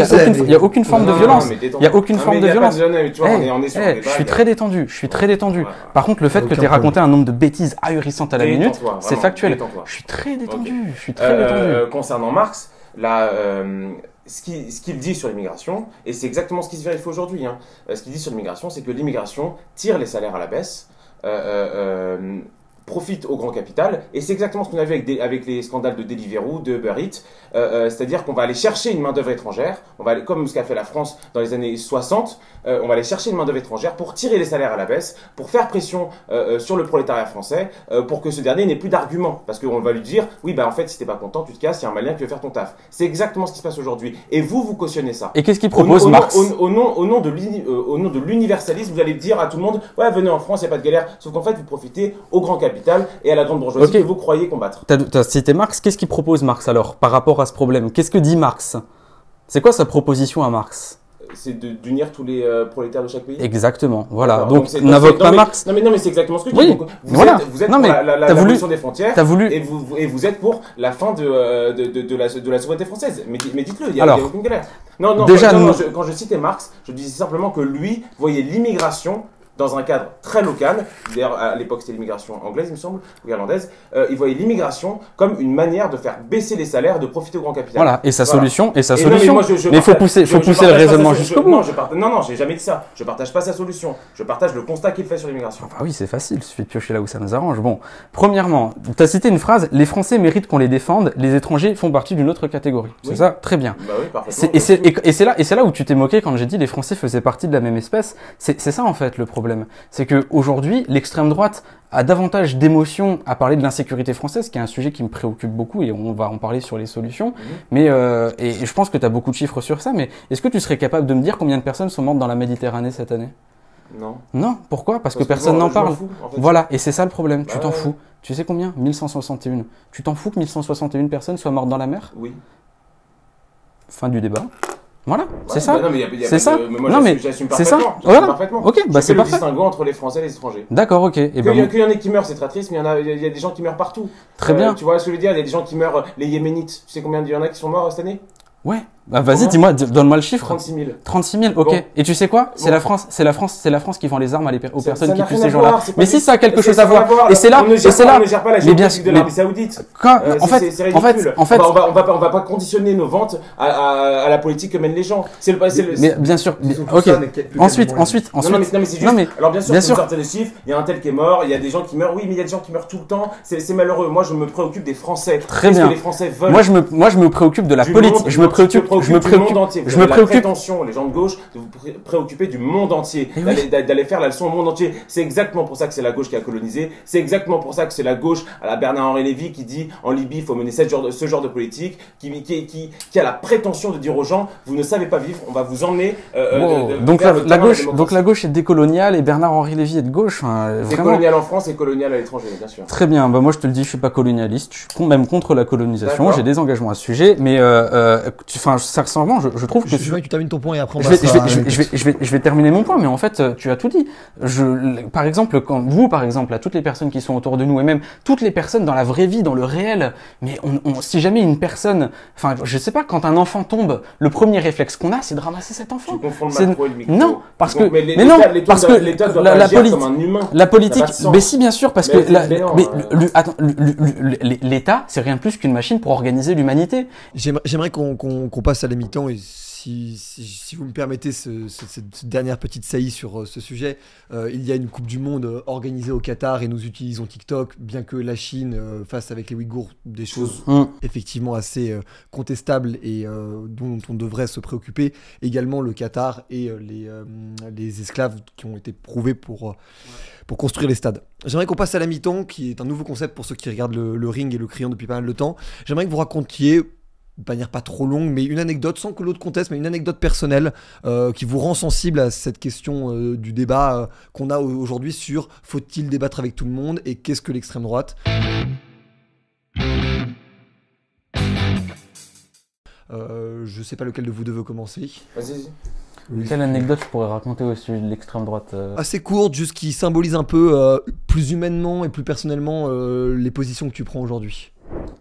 y a aucune, forme Non, de violence. Il détends-toi. y a aucune Non, forme de violence. tu Eh, débat, je suis gars. très détendu. Je suis très détendu. Par contre, le fait que t'aies problème. raconté un nombre de bêtises ahurissantes à la minute, c'est factuel. Je suis très détendu. Je suis très Euh, détendu. concernant Marx, là, euh, ce qu'il ce dit sur l'immigration, et c'est exactement ce qui se vérifie aujourd'hui, hein, euh, ce qu'il dit sur l'immigration, c'est que l'immigration tire les salaires à la baisse, euh, euh, euh, profite au grand capital, et c'est exactement ce qu'on a vu avec, des- avec les scandales de Deliveroo, de Uber Eats, euh, euh, c'est-à-dire qu'on va aller chercher une main-d'œuvre étrangère, on va aller, comme ce qu'a fait la France dans les années 60, euh, on va aller chercher une main-d'œuvre étrangère pour tirer les salaires à la baisse, pour faire pression sur le prolétariat français, pour que ce dernier n'ait plus d'arguments, parce qu'on va lui dire, oui, bah en fait, si t'es pas content, tu te casses, il y a un malien qui veut faire ton taf. C'est exactement ce qui se passe aujourd'hui, et vous, vous cautionnez ça. Et qu'est-ce qu'il propose, au Marx au, au nom, au nom de l'universalisme, vous allez dire à tout le monde Ouais, venez en France, il n'y a pas de galère. Sauf qu'en fait, vous profitez au grand capital et à la grande bourgeoisie que vous croyez combattre. T'as as cité Marx. Qu'est-ce qu'il propose, Marx, alors, par rapport à ce problème? Qu'est-ce que dit Marx? C'est quoi sa proposition à Marx? C'est d'unir tous les euh, prolétaires de chaque pays? Exactement. Voilà. D'accord, Donc, n'invoque pas mais- Marx. Non, mais, non, mais c'est exactement ce que je Oui, dis. Donc, vous voilà. êtes, vous êtes Non, pour mais la, la, la voulu- des frontières t'as voulu- et, vous, et vous êtes pour la fin de, euh, de, de, de la, de la souveraineté française. Mais, di- mais dites-le, il n'y a, Alors, a aucune galère. Non, non, déjà, quand, non, nous- je, quand je citais Marx, je disais simplement que lui voyait l'immigration dans un cadre très local, d'ailleurs à l'époque c'était l'immigration anglaise il me semble, ou irlandaise, euh, il voyait l'immigration comme une manière de faire baisser les salaires, de profiter au grand capital. Voilà. Et sa solution, et sa solution. Mais il faut pousser, faut je pousser le raisonnement jusqu'au bout. Non, je non, non, j'ai jamais dit ça. Je partage pas sa solution. Je partage le constat qu'il fait sur l'immigration. Ah oui, c'est facile, il suffit de piocher là où ça nous arrange. Bon, premièrement, tu as cité une phrase, les Français méritent qu'on les défende, les étrangers font partie d'une autre catégorie. C'est ça Très bien. Bah oui, parfaitement. C'est- Et c'est là, et là où tu t'es moqué quand j'ai dit les Français faisaient partie de la même espèce. C'est ça en fait le problème. Problème. C'est que aujourd'hui, l'extrême droite a davantage d'émotions à parler de l'insécurité française, qui est un sujet qui me préoccupe beaucoup et on va en parler sur les solutions. Mais euh, et, et je pense que tu as beaucoup de chiffres sur ça. Mais est-ce que tu serais capable de me dire combien de personnes sont mortes dans la Méditerranée cette année? Non. Non, pourquoi? Parce, Parce que personne n'en parle. fous, en fait. Voilà, et c'est ça le problème. tu Bah t'en ouais. fous. Tu sais combien? 1161. Tu t'en fous que 1161 personnes soient mortes dans la mer? Oui. Fin du débat. Voilà, c'est Ouais, ça. bah non, mais y a- y a c'est pas ça. de- mais moi, non j'assume- mais j'assume c'est ça. parfaitement, j'assume Voilà. parfaitement. Ok, bah c'est parfait. distinguo entre les Français et les étrangers. D'accord, ok. Et Qu'il ben y, a- y en ait qui meurent, c'est très triste, mais il y, en a, il y a- a des gens qui meurent partout. Très bien. Tu vois ce que je veux dire? Il y a des gens qui meurent, les Yéménites. Tu sais combien il y en a qui sont morts cette année? Ouais. Bah vas-y, dis-moi, donne-moi le chiffre. 36 000. 36 000, ok. Bon. Et tu sais quoi? C'est Bon. la France, c'est la France, c'est la France qui vend les armes à les aux Ça- personnes ça qui tuent ces gens-là. Mais si ça a quelque chose à voir. Et c'est là, on ne et gère c'est pas- là. on ne gère pas la Mais bien géopolitique de l'Arabie Saoudite. Euh, en fait, en fait, en fait, on va, on va, pas, on va pas conditionner nos ventes à, à- à la politique que mènent les gens. C'est le, c'est le- mais bien sûr. ok. Ensuite, ensuite, Non, ensuite. non, mais, non, mais c'est juste. Alors bien sûr, bien vous sûr. sortez des chiffres. Il y a un tel qui est mort. Il y a des gens qui meurent. Oui, mais il y a des gens qui meurent tout le temps. C'est malheureux. Moi, je me préoccupe des Français. Très bien. les Français veulent Moi, je me, moi, je me préoccupe de la politique. Je me préoccupe, te je me du préoccupe, monde entier. Vous je me avez la préoccupe. prétention, les gens de gauche, de vous pré- préoccuper du monde entier, Eh d'aller d'a- d'aller faire la leçon au monde entier. C'est exactement pour ça que c'est la gauche qui a colonisé. C'est exactement pour ça que c'est la gauche à la Bernard-Henri Lévy qui dit en Libye il faut mener ce genre de, ce genre de politique, qui, qui, qui, qui a la prétention de dire aux gens vous ne savez pas vivre, on va vous emmener. euh, euh, Wow. de- de- donc la, gauche, démocratie. donc la gauche est décoloniale et Bernard-Henri Lévy est de gauche. hein, C'est colonial en France et colonial à l'étranger, bien sûr. Très bien, bah moi je te le dis, je suis pas colonialiste, je suis même contre la colonisation, j'ai des engagements à ce sujet, mais euh, euh, enfin sincèrement, je, je trouve que Je que tu termines ton point et après on je vais, je, vais, je, vais, je, vais, je, vais, je vais terminer mon point, mais en fait, euh, tu as tout dit. Je, par exemple, quand vous, par exemple, à toutes les personnes qui sont autour de nous, et même toutes les personnes dans la vraie vie, dans le réel, mais on, on, si jamais une personne, enfin, je sais pas, quand un enfant tombe, le premier réflexe qu'on a, c'est de ramasser cet enfant. Tu confonds le C'est- macro et le micro. Non, parce que, mais mais non, parce que la, la agir politique, comme un humain. la politique, mais si bien sûr, parce Mais que la- mais l'État, c'est rien de plus qu'une machine pour organiser l'humanité. J'aimerais qu'on qu'on- qu'on passe à la mi-temps et si, si, si vous me permettez ce- ce- cette dernière petite saillie sur euh, ce sujet, euh, il y a une Coupe du Monde euh, organisée au Qatar et nous utilisons TikTok, bien que la Chine euh, fasse avec les Ouïghours des choses Mm. effectivement assez contestables et dont on devrait se préoccuper. Également le Qatar et les, les esclaves qui ont été prouvés pour, pour construire les stades. J'aimerais qu'on passe à la mi-temps, qui est un nouveau concept pour ceux qui regardent le, le ring et le crayon depuis pas mal de temps. J'aimerais que vous racontiez de manière pas trop longue, mais une anecdote, sans que l'autre conteste, mais une anecdote personnelle euh, qui vous rend sensible à cette question euh, du débat euh, qu'on a au- aujourd'hui sur faut-il débattre avec tout le monde et qu'est-ce que l'extrême droite? Euh, Je sais pas lequel de vous deux veut commencer. Vas-y, vas-y. Quelle anecdote je pourrais raconter au sujet de l'extrême droite euh Assez courte, juste qui symbolise un peu euh, plus humainement et plus personnellement euh, les positions que tu prends aujourd'hui.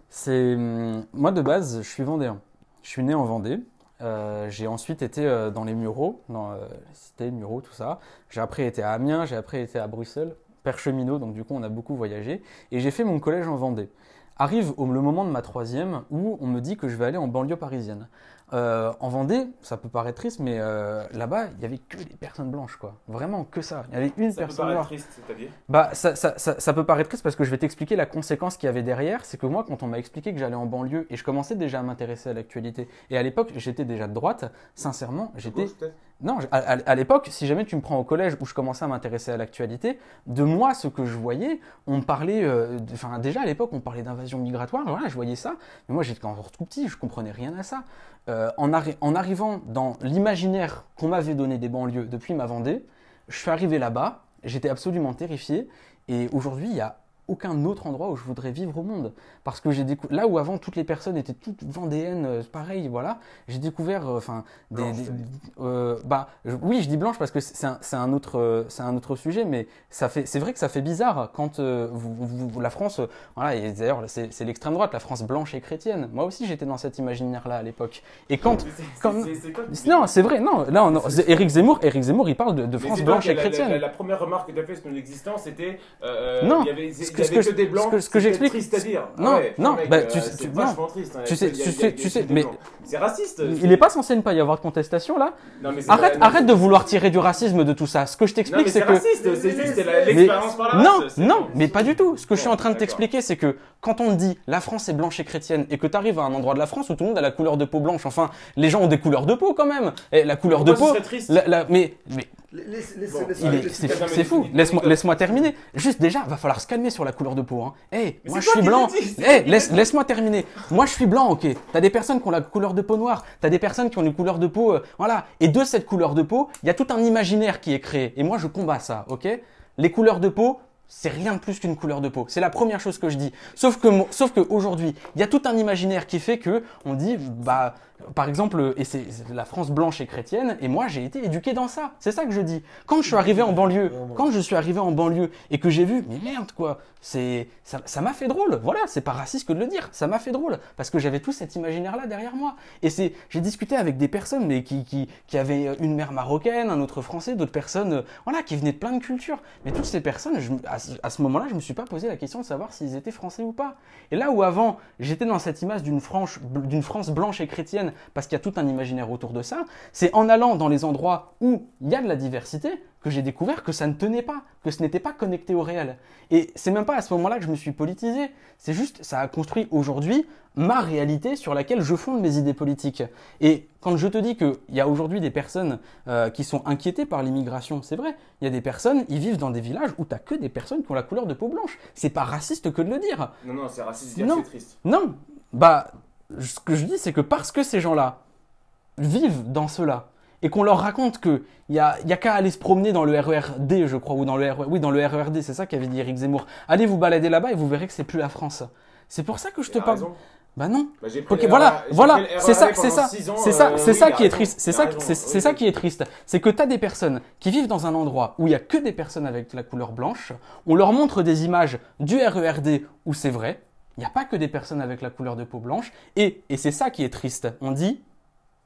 C'est hum, moi de base, je suis vendéen. Je suis né en Vendée. Euh, j'ai ensuite été euh, dans les Mureaux, dans euh, les cités, Mureaux, tout ça. J'ai après été à Amiens, j'ai après été à Bruxelles, père cheminot, donc du coup on a beaucoup voyagé. Et j'ai fait mon collège en Vendée. Arrive au, le moment de ma troisième où on me dit que je vais aller en banlieue parisienne. Euh, en Vendée, ça peut paraître triste, mais euh, là-bas, il y avait que des personnes blanches, quoi. Vraiment que ça. Il y avait une Ça peut personne paraître noire. triste, c'est-à-dire? Bah, ça, ça, ça, ça peut paraître triste parce que je vais t'expliquer la conséquence qu'il y avait derrière. C'est que moi, quand on m'a expliqué que j'allais en banlieue et je commençais déjà à m'intéresser à l'actualité, et à l'époque, j'étais déjà de droite, sincèrement, j'étais. Gauche, peut-être? Non, à, à- à l'époque, si jamais tu me prends au collège où je commençais à m'intéresser à l'actualité, de moi, ce que je voyais, on me parlait. euh, Enfin, déjà à l'époque, on parlait d'invasion migratoire, voilà, je voyais ça. Mais moi, j'étais encore tout petit, je comprenais rien à ça. Euh, en, en arrivant dans l'imaginaire qu'on m'avait donné des banlieues depuis ma Vendée, je suis arrivé là-bas, j'étais absolument terrifié. Et aujourd'hui, il y a aucun autre endroit où je voudrais vivre au monde. Parce que j'ai décou- là où avant toutes les personnes étaient toutes vendéennes, euh, pareil, voilà, j'ai découvert, euh, enfin, des, des- euh, bah, je- oui, je dis blanche parce que c'est un, un autre, euh, c'est un autre sujet, mais ça fait, c'est vrai que ça fait bizarre quand vous, la France, voilà, et d'ailleurs c'est l'extrême droite, la France blanche et chrétienne. Moi aussi j'étais dans cet imaginaire-là à l'époque. Et quand, non, c'est vrai, non, là, on, Éric Zemmour, Éric Zemmour, il parle de, France blanche et la- chrétienne. La, la première remarque que tu as faite sur l'existence, c'était. Non, il y avait, que- ce que que des je- blancs. ce que- que j'explique- triste à dire. Non, Ah ouais, non, mec, bah, euh, tu- tu- non. triste. hein. Tu sais- tu sais- tu mais-. C'est raciste. Il n'est pas censé ne pas y avoir de contestation là Non, mais c'est- Arrête, non, arrête de vouloir tirer du racisme de tout ça. Ce que je t'explique, c'est c'est que raciste, c'est juste c'est la- Mais- l'expérience par la non, non, mais pas du tout. Ce que je suis en train de t'expliquer, c'est que quand on te dit la France est blanche et chrétienne et que tu arrives à un endroit de la France où tout le monde a la couleur de peau blanche, enfin, les gens ont des couleurs de peau quand même. Et la couleur de peau. mais C'est fou. Laisse-moi terminer. Juste déjà, va falloir se calmer sur la couleur de peau. Hein. Hey, moi je suis blanc. Hey, laisse, dis. laisse-moi terminer. Moi je suis blanc, ok. T'as des personnes qui ont la couleur de peau noire. T'as des personnes qui ont une couleur de peau, euh, voilà. Et de cette couleur de peau, il y a tout un imaginaire qui est créé. Et moi je combats ça, ok. Les couleurs de peau. C'est rien de plus qu'une couleur de peau. C'est la première chose que je dis. Sauf que, sauf que aujourd'hui, il y a tout un imaginaire qui fait que on dit, bah, par exemple, et c'est la France blanche et chrétienne, et moi j'ai été éduqué dans ça. C'est ça que je dis. Quand je suis arrivé en banlieue, quand je suis arrivé en banlieue et que j'ai vu, mais merde quoi, c'est ça m'a fait drôle. Voilà, c'est pas raciste que de le dire, ça m'a fait drôle parce que j'avais tout cet imaginaire là derrière moi. Et c'est, j'ai discuté avec des personnes mais qui, qui qui avaient une mère marocaine, un autre français, d'autres personnes, euh, voilà, qui venaient de plein de cultures. Mais toutes ces personnes, je, à, ce- à ce moment-là, je me suis pas posé la question de savoir s'ils étaient français ou pas. Et là où avant, j'étais dans cette image d'une France, d'une France blanche et chrétienne, parce qu'il y a tout un imaginaire autour de ça, c'est en allant dans les endroits où il y a de la diversité que j'ai découvert que ça ne tenait pas, que ce n'était pas connecté au réel. Et c'est même pas à ce moment-là que je me suis politisé, c'est juste, ça a construit aujourd'hui ma réalité sur laquelle je fonde mes idées politiques. Et quand je te dis qu'il y a aujourd'hui des personnes euh, qui sont inquiétées par l'immigration, c'est vrai, il y a des personnes, ils vivent dans des villages où t'as que des personnes qui ont la couleur de peau blanche. C'est pas raciste que de le dire. Non, non, c'est raciste c'est triste. Non, bah, ce que je dis, c'est que parce que ces gens-là vivent dans cela et qu'on leur raconte que il y a, y a qu'à aller se promener dans le RERD, je crois, ou dans le RER, oui, dans le RERD, c'est ça qu'avait dit Eric Zemmour. Allez vous balader là-bas et vous verrez que c'est plus la France. C'est pour ça que je te parle. Bah non. Bah, voilà, j'ai voilà, c'est ça, c'est ça, c'est ça, c'est oui, ça qui est triste, c'est ça, c'est oui, ça qui est triste, c'est que tu as des personnes qui vivent dans un endroit où il y a que des personnes avec la couleur blanche, on leur montre des images du RERD où c'est vrai, il n'y a pas que des personnes avec la couleur de peau blanche, et, et c'est ça qui est triste, on dit,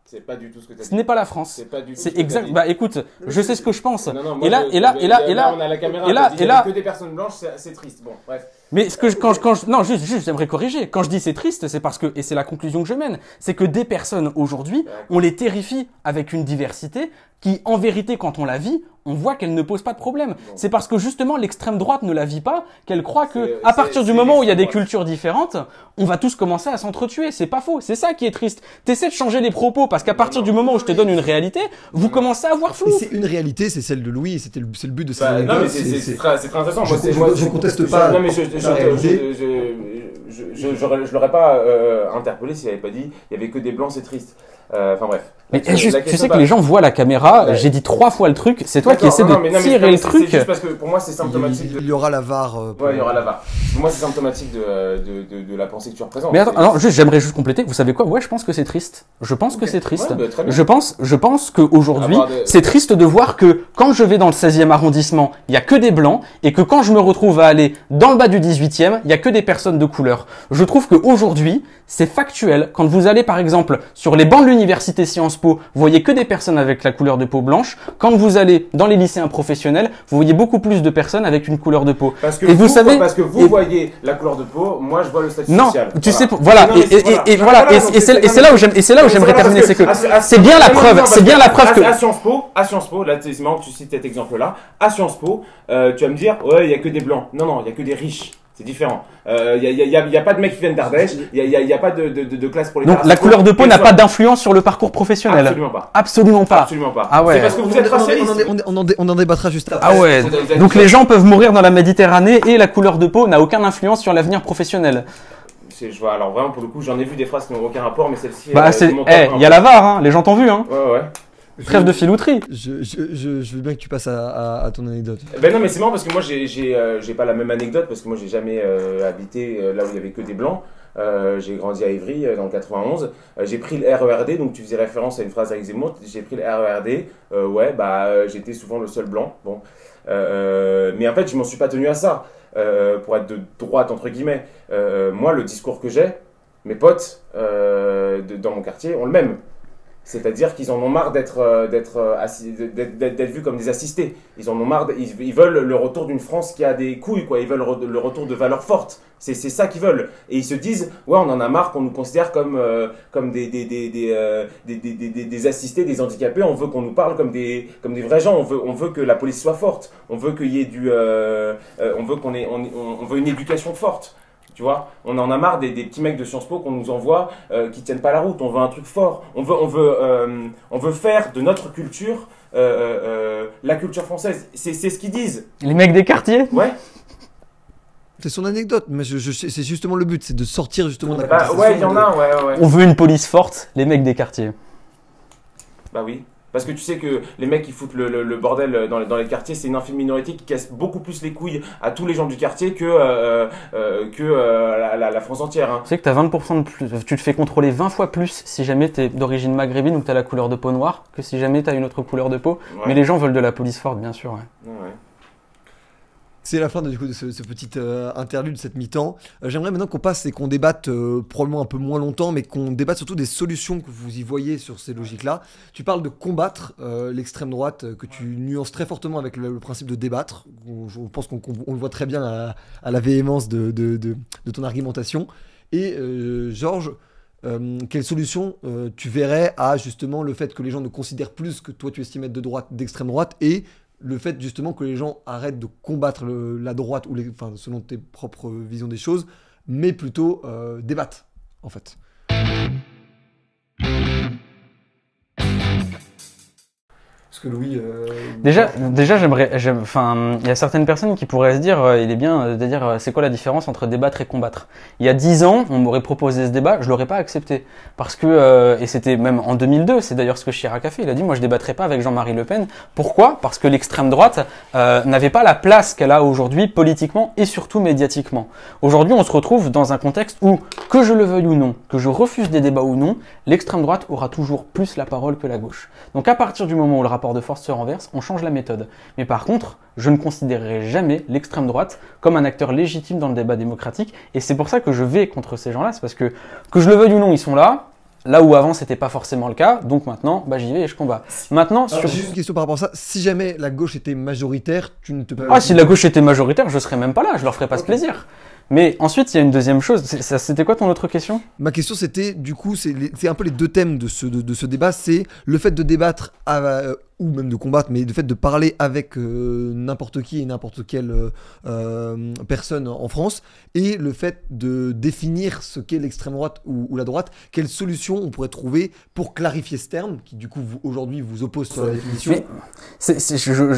C'est pas du tout ce que as ce n'est pas la France. C'est pas du tout C'est exact. dit. Bah écoute, je sais ce que je pense. Non, non, moi, et là, je- et là, et là, et là, on a la caméra, et là, dit, et là, que des personnes blanches, c'est c'est triste. Bon, bref. mais ce que je, quand je, quand je, non, juste, juste, j'aimerais corriger. Quand je dis c'est triste, c'est parce que, et c'est la conclusion que je mène, c'est que des personnes aujourd'hui, on les terrifie avec une diversité qui, en vérité, quand on la vit, on voit qu'elle ne pose pas de problème. C'est parce que justement l'extrême droite ne la vit pas qu'elle croit que, à partir du moment où il y a des cultures différentes, on va tous commencer à s'entretuer. C'est pas faux. C'est ça qui est triste. T'essaies de changer les propos parce qu'à partir du moment où je te donne une réalité, vous commencez à voir flou. C'est une réalité, c'est celle de Louis, c'était le, c'est le but de cette Bah, non, mais c'est- très, intéressant. Je, Moi, je- moi, je c'est- conteste je- pas Non, mais je, je, je l'aurais pas euh, interpellé s'il avait pas dit il y avait que des blancs, c'est triste. Euh, Enfin bref. Mais La- juste, tu sais que les gens voient la caméra, Ouais. j'ai dit trois fois le truc, c'est toi qui essaies non, non, de mais tirer le truc. C'est juste parce que pour moi, c'est symptomatique de. Il y aura la VAR. euh, Ouais, il y aura la VAR. Pour moi, c'est symptomatique de, de, de, de la pensée que tu représentes. Mais attends, alors juste, j'aimerais juste compléter. Vous savez quoi? Ouais, je pense que c'est triste. Je pense que c'est triste. Ouais, bah, très bien. je pense, je pense qu'aujourd'hui, c'est triste de voir que quand je vais dans le 16e arrondissement, il y a que des blancs, et que quand je me retrouve à aller dans le bas du 18e, il y a que des personnes de couleur. Je trouve qu'aujourd'hui, c'est factuel. Quand vous allez par exemple sur les bancs de l'université Sciences Po, vous voyez que des personnes avec la couleur de peau blanche. Quand vous allez dans les lycéens professionnels, vous voyez beaucoup plus de personnes avec une couleur de peau. Parce que et vous, savez, parce que vous et- voyez la couleur de peau, moi je vois le statut non, social. tu sais, voilà, et, voilà, et, c'est là où j'aime, et c'est là où c'est j'aimerais voilà, terminer, c'est que c'est bien la preuve, c'est bien la preuve que À Sciences Po, à Sciences Po, là c'est marrant que tu cites cet exemple-là. À Sciences Po, euh, tu vas me dire, ouais, il y a que des blancs. Non, non, il y a que des riches. C'est différent. Euh, Il y, a, il y, a, y a- il y a pas de mecs qui viennent d'Ardèche. Il y a, y a- il y a pas de, de, de, de classe pour les donc la couleur de peau n'a pas d'influence sur le parcours professionnel. Absolument pas. Absolument pas. Absolument pas. Ah ouais. C'est parce que vous êtes On en- racialiste. on en- on en- on en- on en débattra juste après. Ah ouais. Donc les gens peuvent mourir dans la Méditerranée et la couleur de peau n'a aucune influence sur l'avenir professionnel. C'est- Je vois, alors vraiment pour le coup, j'en ai vu des phrases qui n'ont aucun rapport, mais celle-ci. Bah euh, c'est, eh, il y a la VAR, hein. Les gens t'ont vu, hein. Ouais, ouais. Trêve de filouterie. Je, je, je, je veux bien que tu passes à, à- à ton anecdote. Ben non, mais c'est marrant parce que moi j'ai j'ai euh, j'ai pas la même anecdote parce que moi j'ai jamais euh, habité euh, là où il y avait que des blancs. Euh, j'ai grandi à Ivry euh, dans le 91. Euh, j'ai pris le RERD, donc tu faisais référence à une phrase avec Zemmour. J'ai pris le RERD. Euh, ouais, bah euh, j'étais souvent le seul blanc. Bon, Euh, mais en fait je m'en suis pas tenu à ça euh, pour être de droite entre guillemets. Euh, moi le discours que j'ai, mes potes euh, de- dans mon quartier ont le même. C'est-à-dire qu'ils en ont marre d'être euh, d'être euh, d'être d'être- vus comme des assistés. Ils en ont marre. de- ils, veulent le retour d'une France qui a des couilles, quoi. Ils veulent le retour de valeurs fortes. C'est ça qu'ils veulent. Et ils se disent, ouais, on en a marre qu'on nous considère comme euh, comme des des des des, des, assistés, des handicapés. On veut qu'on nous parle comme des comme des vrais gens. On veut on veut que la police soit forte. On veut qu'il y ait du on veut qu'on ait on veut une éducation forte. Tu vois, on en a marre des, des petits mecs de Sciences Po qu'on nous envoie euh, qui tiennent pas la route. On veut un truc fort. On veut, on veut, euh, on veut faire de notre culture euh, la culture française. C'est ce qu'ils disent. Les mecs des quartiers? Ouais. C'est son anecdote, mais je, je- c'est justement le but, c'est de sortir justement de la Bah, ouais, il y en a. Ouais, ouais, ouais. On veut une police forte, les mecs des quartiers. Bah oui. Parce que tu sais que les mecs qui foutent le, le- le bordel dans les, dans les quartiers, c'est une infime minorité qui casse beaucoup plus les couilles à tous les gens du quartier que, euh, euh, que euh, la, la- la France entière. hein. Tu sais que t'as 20% de plus, tu te fais contrôler 20 fois plus si jamais t'es d'origine maghrébine ou que t'as la couleur de peau noire que si jamais t'as une autre couleur de peau. Ouais. Mais les gens veulent de la police forte, bien sûr. ouais. Ouais, ouais. C'est la fin de, du coup, de ce, ce petit euh, interlude, cette mi-temps. Euh, J'aimerais maintenant qu'on passe et qu'on débatte euh, probablement un peu moins longtemps, mais qu'on débatte surtout des solutions que vous y voyez sur ces logiques-là. Tu parles de combattre euh, l'extrême droite, que tu nuances très fortement avec le, le principe de débattre. On- je pense qu'on qu'on- on le voit très bien à, à la véhémence de, de- de- de ton argumentation. Et Georges, euh, quelle solution euh, tu verrais à justement le fait que les gens ne considèrent plus que toi tu estimes être de droite, d'extrême droite, et le fait justement que les gens arrêtent de combattre la droite, ou les, enfin, selon tes propres visions des choses, mais plutôt euh, débattent, en fait. Parce que Louis... euh, Déjà, déjà, j'aimerais, j'aime- enfin, il y a certaines personnes qui pourraient se dire, euh, il est bien euh, de dire, c'est quoi la différence entre débattre et combattre? Il y a dix ans, on m'aurait proposé ce débat, je l'aurais pas accepté, parce que, et c'était même en 2002, c'est d'ailleurs ce que Chirac a fait. Il a dit, moi, je débattrai pas avec Jean-Marie Le Pen. Pourquoi? Parce que l'extrême droite n'avait pas la place qu'elle a aujourd'hui politiquement et surtout médiatiquement. Aujourd'hui, on se retrouve dans un contexte où, que je le veuille ou non, que je refuse des débats ou non, l'extrême droite aura toujours plus la parole que la gauche. Donc à partir du moment où le rapport de force se renverse, on change la méthode. Mais par contre, je ne considérerai jamais l'extrême droite comme un acteur légitime dans le débat démocratique, et c'est pour ça que je vais contre ces gens-là, c'est parce que, que je le veuille ou non, ils sont là, là où avant c'était pas forcément le cas, donc maintenant, bah j'y vais et je combats. Maintenant, Alors, sur... Juste une question par rapport à ça. Si jamais la gauche était majoritaire, tu ne te... Ah, si la gauche était majoritaire, je serais même pas là, je leur ferais pas ce plaisir. Mais ensuite, il y a une deuxième chose. C'était quoi ton autre question? Ma question c'était, du coup, c'est un peu les deux thèmes de ce, de, de ce débat, c'est le fait de débattre, à- euh, ou même de combattre, mais le fait de parler avec euh, n'importe qui et n'importe quelle euh, personne en France, et le fait de définir ce qu'est l'extrême droite ou, ou la droite, quelles solutions on pourrait trouver pour clarifier ce terme, qui du coup aujourd'hui vous oppose sur la définition? Mais je,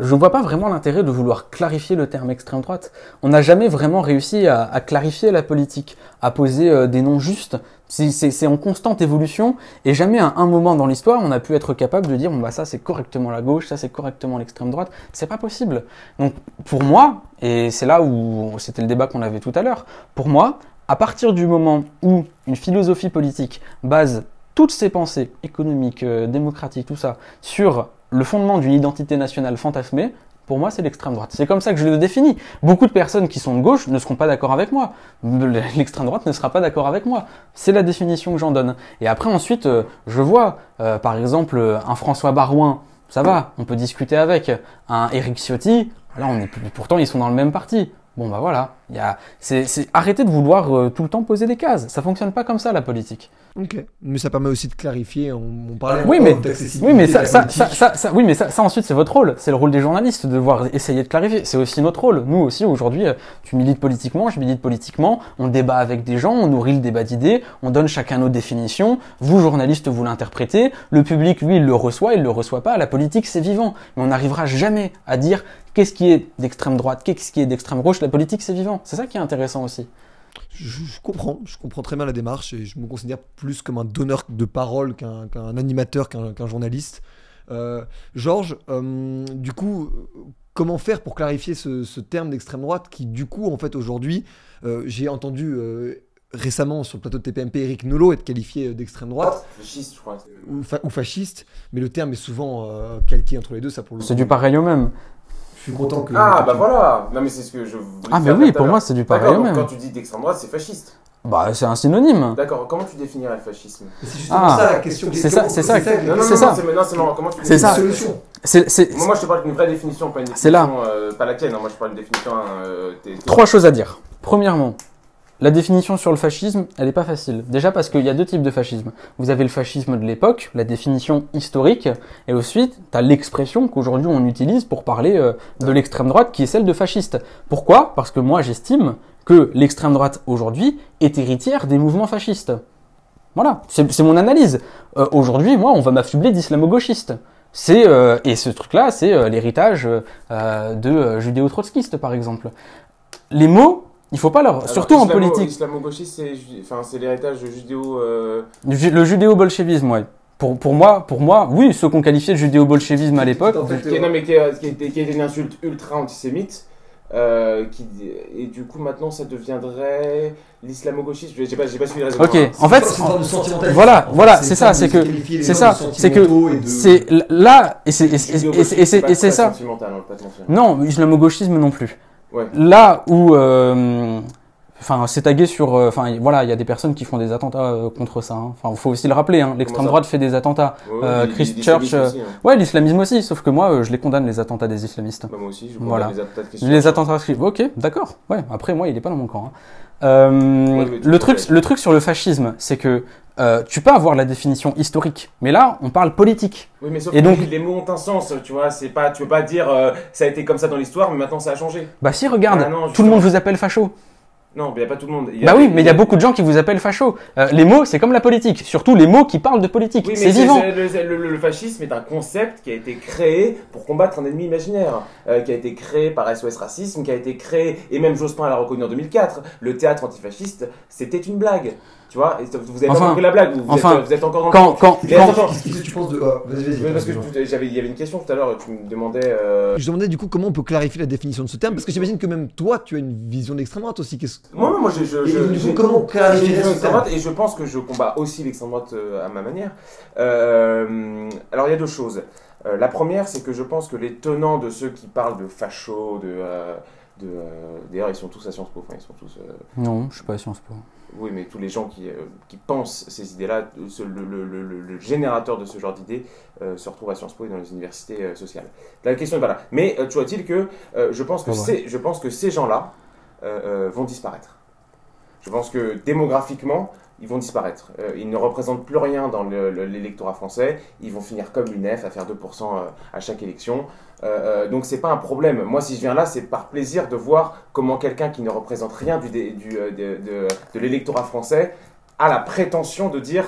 je vois pas vraiment l'intérêt de vouloir clarifier le terme extrême droite. On n'a jamais vraiment réussi à, clarifier la politique, à poser euh, des noms justes. C'est- en constante évolution et jamais à un moment dans l'histoire on a pu être capable de dire bah ça c'est correctement la gauche, ça c'est correctement l'extrême droite. C'est pas possible. Donc pour moi, et c'est là où c'était le débat qu'on avait tout à l'heure, pour moi, à partir du moment où une philosophie politique base toutes ses pensées économiques, euh, démocratiques, tout ça, sur le fondement d'une identité nationale fantasmée, pour moi, c'est l'extrême droite. C'est comme ça que je le définis. Beaucoup de personnes qui sont de gauche ne seront pas d'accord avec moi. L'extrême droite ne sera pas d'accord avec moi. C'est la définition que j'en donne. Et après, ensuite, euh, je vois, euh, par exemple, un François Barouin, ça va, on peut discuter avec. Un Éric Ciotti, là, on est pourtant, ils sont dans le même parti. Bon, bah voilà. Il y a, c'est, c'est arrêter de vouloir euh, tout le temps poser des cases. Ça fonctionne pas comme ça, la politique. Ok, mais ça permet aussi de clarifier. On, on parlait Oui, mais, oui, mais ça, ça, ça- oui, mais ça, ça ensuite c'est votre rôle. C'est le rôle des journalistes de devoir essayer de clarifier. C'est aussi notre rôle. Nous aussi aujourd'hui, euh, tu milites politiquement, je milite politiquement. On débat avec des gens, on nourrit le débat d'idées, on donne chacun nos définitions. Vous journalistes, vous l'interprétez. Le public, lui, il le reçoit, il le reçoit pas. La politique, c'est vivant, mais on n'arrivera jamais à dire qu'est-ce qui est d'extrême droite, qu'est-ce qui est d'extrême gauche. La politique, c'est vivant. C'est ça qui est intéressant aussi. Je, je comprends, je comprends très bien la démarche et je me considère plus comme un donneur de parole qu'un animateur, qu'un journaliste. Euh, Georges, euh, du coup, comment faire pour clarifier ce, ce terme d'extrême droite qui, du coup, en fait, aujourd'hui, euh, j'ai entendu euh, récemment sur le plateau de TPMP Eric Nolot être qualifié d'extrême droite Fasciste, je crois. ou, fa- ou fasciste, mais le terme est souvent euh, calqué entre les deux. Ça pour le C'est du pareil au même. Je suis content que. Ah, que bah tu- voilà Non, mais c'est ce que je voulais Ah, mais oui, pour moi, c'est du pareil même. Quand tu dis d'extrême droite, c'est fasciste. Bah, c'est un synonyme. D'accord, comment tu définirais le fascisme? C'est justement Ah, ça la question. c'est ça, c'est ça. Non, non, C'est non, ça. non, c'est non, c'est marrant. Comment tu C'est ça. fascisme? C'est, c'est, Moi, moi, je te parle d'une vraie définition, pas une C'est là. définition, euh, pas la tienne. hein. Moi, je parle d'une définition. euh, Trois choses à dire. Premièrement, la définition sur le fascisme, elle n'est pas facile. Déjà parce qu'il y a deux types de fascisme. Vous avez le fascisme de l'époque, la définition historique, et ensuite, tu as l'expression qu'aujourd'hui on utilise pour parler euh, de l'extrême droite, qui est celle de fasciste. Pourquoi? Parce que moi j'estime que l'extrême droite aujourd'hui est héritière des mouvements fascistes. Voilà, c'est mon analyse. Euh, aujourd'hui, moi, on va m'affubler d'islamo-gauchiste. C'est euh, et ce truc-là, c'est l'héritage de judéo-trotskiste, par exemple. Les mots, il faut pas leur, Alors, surtout en islamo- politique. Islamo-gauchiste, c'est enfin, c'est l'héritage judéo. euh, Le ju- Le judéo-bolchevisme, ouais. Pour, pour moi, pour moi, oui, ceux qu'on qualifiait de judéo-bolchevisme à l'époque. qui, est, non, mais qui, était, qui était une insulte ultra antisémite. euh, qui, et du coup, maintenant, ça deviendrait l'islamo-gauchisme. J'ai pas, pas suivi le raisonnement. Ok, hein. en fait, voilà, voilà, c'est ça, c'est que, c'est ça, c'est que, c'est là, et c'est, ça. Mentir. Non, islamo-gauchisme non plus. Ouais. Là où, euh, enfin, c'est tagué sur, euh, enfin, voilà, il y a des personnes qui font des attentats euh, contre ça. hein. Enfin, faut aussi le rappeler. Hein, L'extrême droite fait des attentats. Ouais, Christchurch, hein. ouais, l'islamisme aussi. Sauf que moi, je les condamne les attentats des islamistes. Bah, moi aussi, je voilà. les attentats de Christchurch. Les attentats. de- Ok, d'accord. Ouais. Après, moi, il est pas dans mon camp. hein. Euh, le truc, le truc sur le fascisme, c'est que euh, tu peux avoir la définition historique, mais là, on parle politique. Oui, mais sauf Et que donc, les mots ont un sens, tu vois. C'est pas, tu peux pas dire euh, ça a été comme ça dans l'histoire, mais maintenant ça a changé. bah si, regarde, Ah non, tout le monde vous appelle facho. Non, mais y a pas tout le monde. Y a- Bah oui, mais il y a beaucoup de gens qui vous appellent facho. Euh, les mots, c'est comme la politique, surtout les mots qui parlent de politique. Oui, c'est vivant. Le, le- le- le fascisme est un concept qui a été créé pour combattre un ennemi imaginaire, euh, qui a été créé par SOS Racisme, qui a été créé, et même Jospin l'a reconnu en 2004, le théâtre antifasciste, c'était une blague. Tu vois, et vous avez Enfin, pas compris la blague, vous, vous enfin, êtes, vous êtes encore dans quand- le quand- quand- attends, Qu'est-ce que tu penses de. ah, vas-y, vas-y. parce que j'avais, il y avait une question tout à l'heure, tu me demandais. euh, Je demandais du coup comment on peut clarifier la définition de ce terme, parce que j'imagine que même toi, tu as une vision de l'extrême droite aussi. Qu'est-ce- Moi, moi, je, je, Et je- du coup, j'ai- comment clarifier une vision ce d'extrême terme droite et je pense que je combats aussi l'extrême droite euh, à ma manière. Euh, alors, il y a deux choses. Euh, la première, c'est que je pense que les tenants de ceux qui parlent de facho, de. euh, de euh, D'ailleurs, ils sont tous à Sciences Po. Enfin, ils sont tous. euh, Non, je suis pas à Sciences Po. Oui, mais tous les gens qui, euh, qui pensent ces idées-là, le, le- le- le- le générateur de ce genre d'idées euh, se retrouve à Sciences Po et dans les universités euh, sociales. La question est pas là. Mais toujours est-il que je pense que, ces, je pense que ces gens-là vont disparaître. Je pense que démographiquement, ils vont disparaître. Euh, ils ne représentent plus rien dans le- le- l'électorat français. Ils vont finir comme l'UNEF à faire 2% euh, à chaque élection. Euh, euh, donc c'est pas un problème. Moi, si je viens là, c'est par plaisir de voir comment quelqu'un qui ne représente rien du, de, de- de l'électorat français a la prétention de dire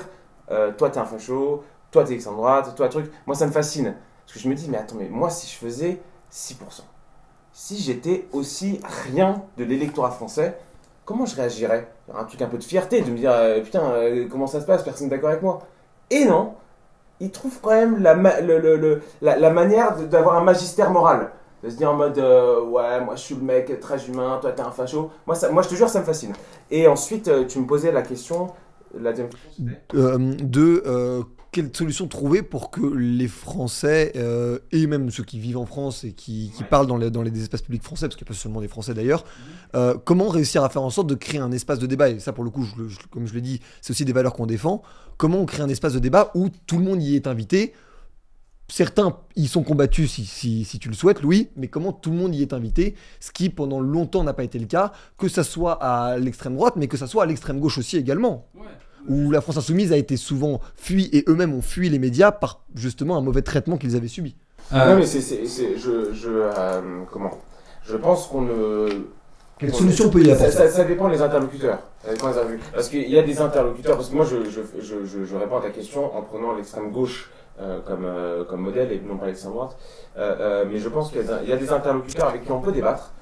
euh, toi t'es un facho, toi t'es extrême droite, toi truc. Moi, ça me fascine parce que je me dis mais attends, mais moi si je faisais 6%, si j'étais aussi rien de l'électorat français, comment je réagirais? Un truc un peu de fierté de me dire euh, putain euh, comment ça se passe, personne d'accord avec moi. Et non, il trouve quand même la, la, manière d'avoir un magistère moral. De se dire en mode euh, ouais, moi je suis le mec très humain, toi t'es un facho. Moi, ça, moi je te jure, ça me fascine. Et ensuite, tu me posais la question. La deuxième question, de quelle solution trouver pour que les Français euh, et même ceux qui vivent en France et qui, qui parlent dans les, dans les espaces publics français, parce qu'il n'y a pas seulement des Français d'ailleurs, euh, comment réussir à faire en sorte de créer un espace de débat? Et ça, pour le coup, je le- je- comme je l'ai dit, c'est aussi des valeurs qu'on défend. Comment on crée un espace de débat où tout le monde y est invité? Certains y sont combattus si, si, si tu le souhaites, Louis, mais comment tout le monde y est invité? Ce qui pendant longtemps n'a pas été le cas, que ça soit à l'extrême droite, mais que ça soit à l'extrême gauche aussi également où la France insoumise a été souvent fui et eux-mêmes ont fui les médias par justement un mauvais traitement qu'ils avaient subi. Non, mais c'est. c'est- c'est- Je. je euh, comment? Je pense qu'on ne. Quelle on- solution on peut y apporter? ça, ça dépend des interlocuteurs. Ça dépend des interlocuteurs. Parce qu'il y a des interlocuteurs. Parce que moi, je, je, je, je, réponds à ta question en prenant l'extrême gauche euh, comme, euh, comme modèle et non pas l'extrême droite. Euh, euh, mais je pense qu'il y, a des- il y a des interlocuteurs avec qui on peut débattre,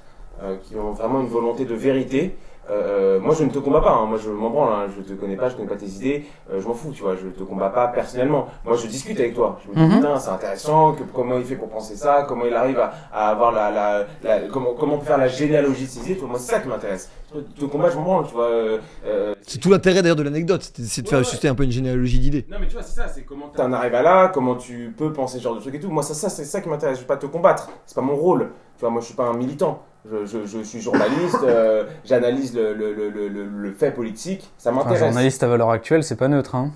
euh, qui ont vraiment une volonté de vérité. Euh, euh, moi, je ne te combats pas. hein. Moi, je m'en branle. Hein. Je te connais pas. Je connais pas tes idées. Euh, je m'en fous. Tu vois. Je te combats pas personnellement. Moi, je discute avec toi. Je me dis Mhm. putain, c'est intéressant. Que, comment il fait pour penser ça Comment il arrive à, à avoir la, la, la- comment comment on peut faire la généalogie de ses idées Moi, c'est ça qui m'intéresse. Te combat, je m'en branle. Tu vois. euh, C'est tout l'intérêt d'ailleurs de l'anecdote, c'est de faire Ouais, un peu une généalogie d'idées. non mais tu vois c'est ça, c'est comment t'en arrives à là, comment tu peux penser ce genre de truc et tout. Moi ça, ça c'est ça qui m'intéresse, je vais pas te combattre, c'est pas mon rôle. Tu vois moi je suis pas un militant, je, je, je suis journaliste, euh, j'analyse le, le, le, le, le- le fait politique, ça Un m'intéresse. journaliste à valeur actuelle, c'est pas neutre. Hein.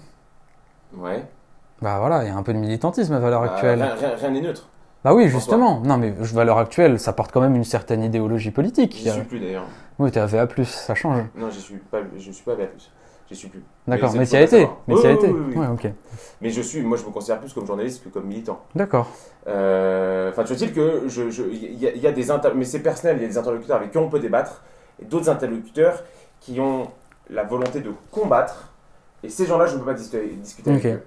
Ouais. Bah voilà, il y a un peu de militantisme à valeur Bah, actuelle. rien- n'est neutre. Bah oui, justement. Non, mais à l'heure actuelle, ça porte quand même une certaine idéologie politique. J'y suis plus d'ailleurs. Oui, t'es à VA+, ça change. Non, je suis pas, je suis pas VA+. J'y suis plus. D'accord, mais le t'y as été. Mais Oui, as oui, été. oui. Ouais, ok. Mais je suis, moi je me considère plus comme journaliste que comme militant. D'accord. Euh, Enfin, tu veux dire que je, je, il y, a- il y a des inter- mais c'est personnel, il y a des interlocuteurs avec qui on peut débattre, et d'autres interlocuteurs qui ont la volonté de combattre, et ces gens-là, je ne peux pas discuter, discuter avec eux.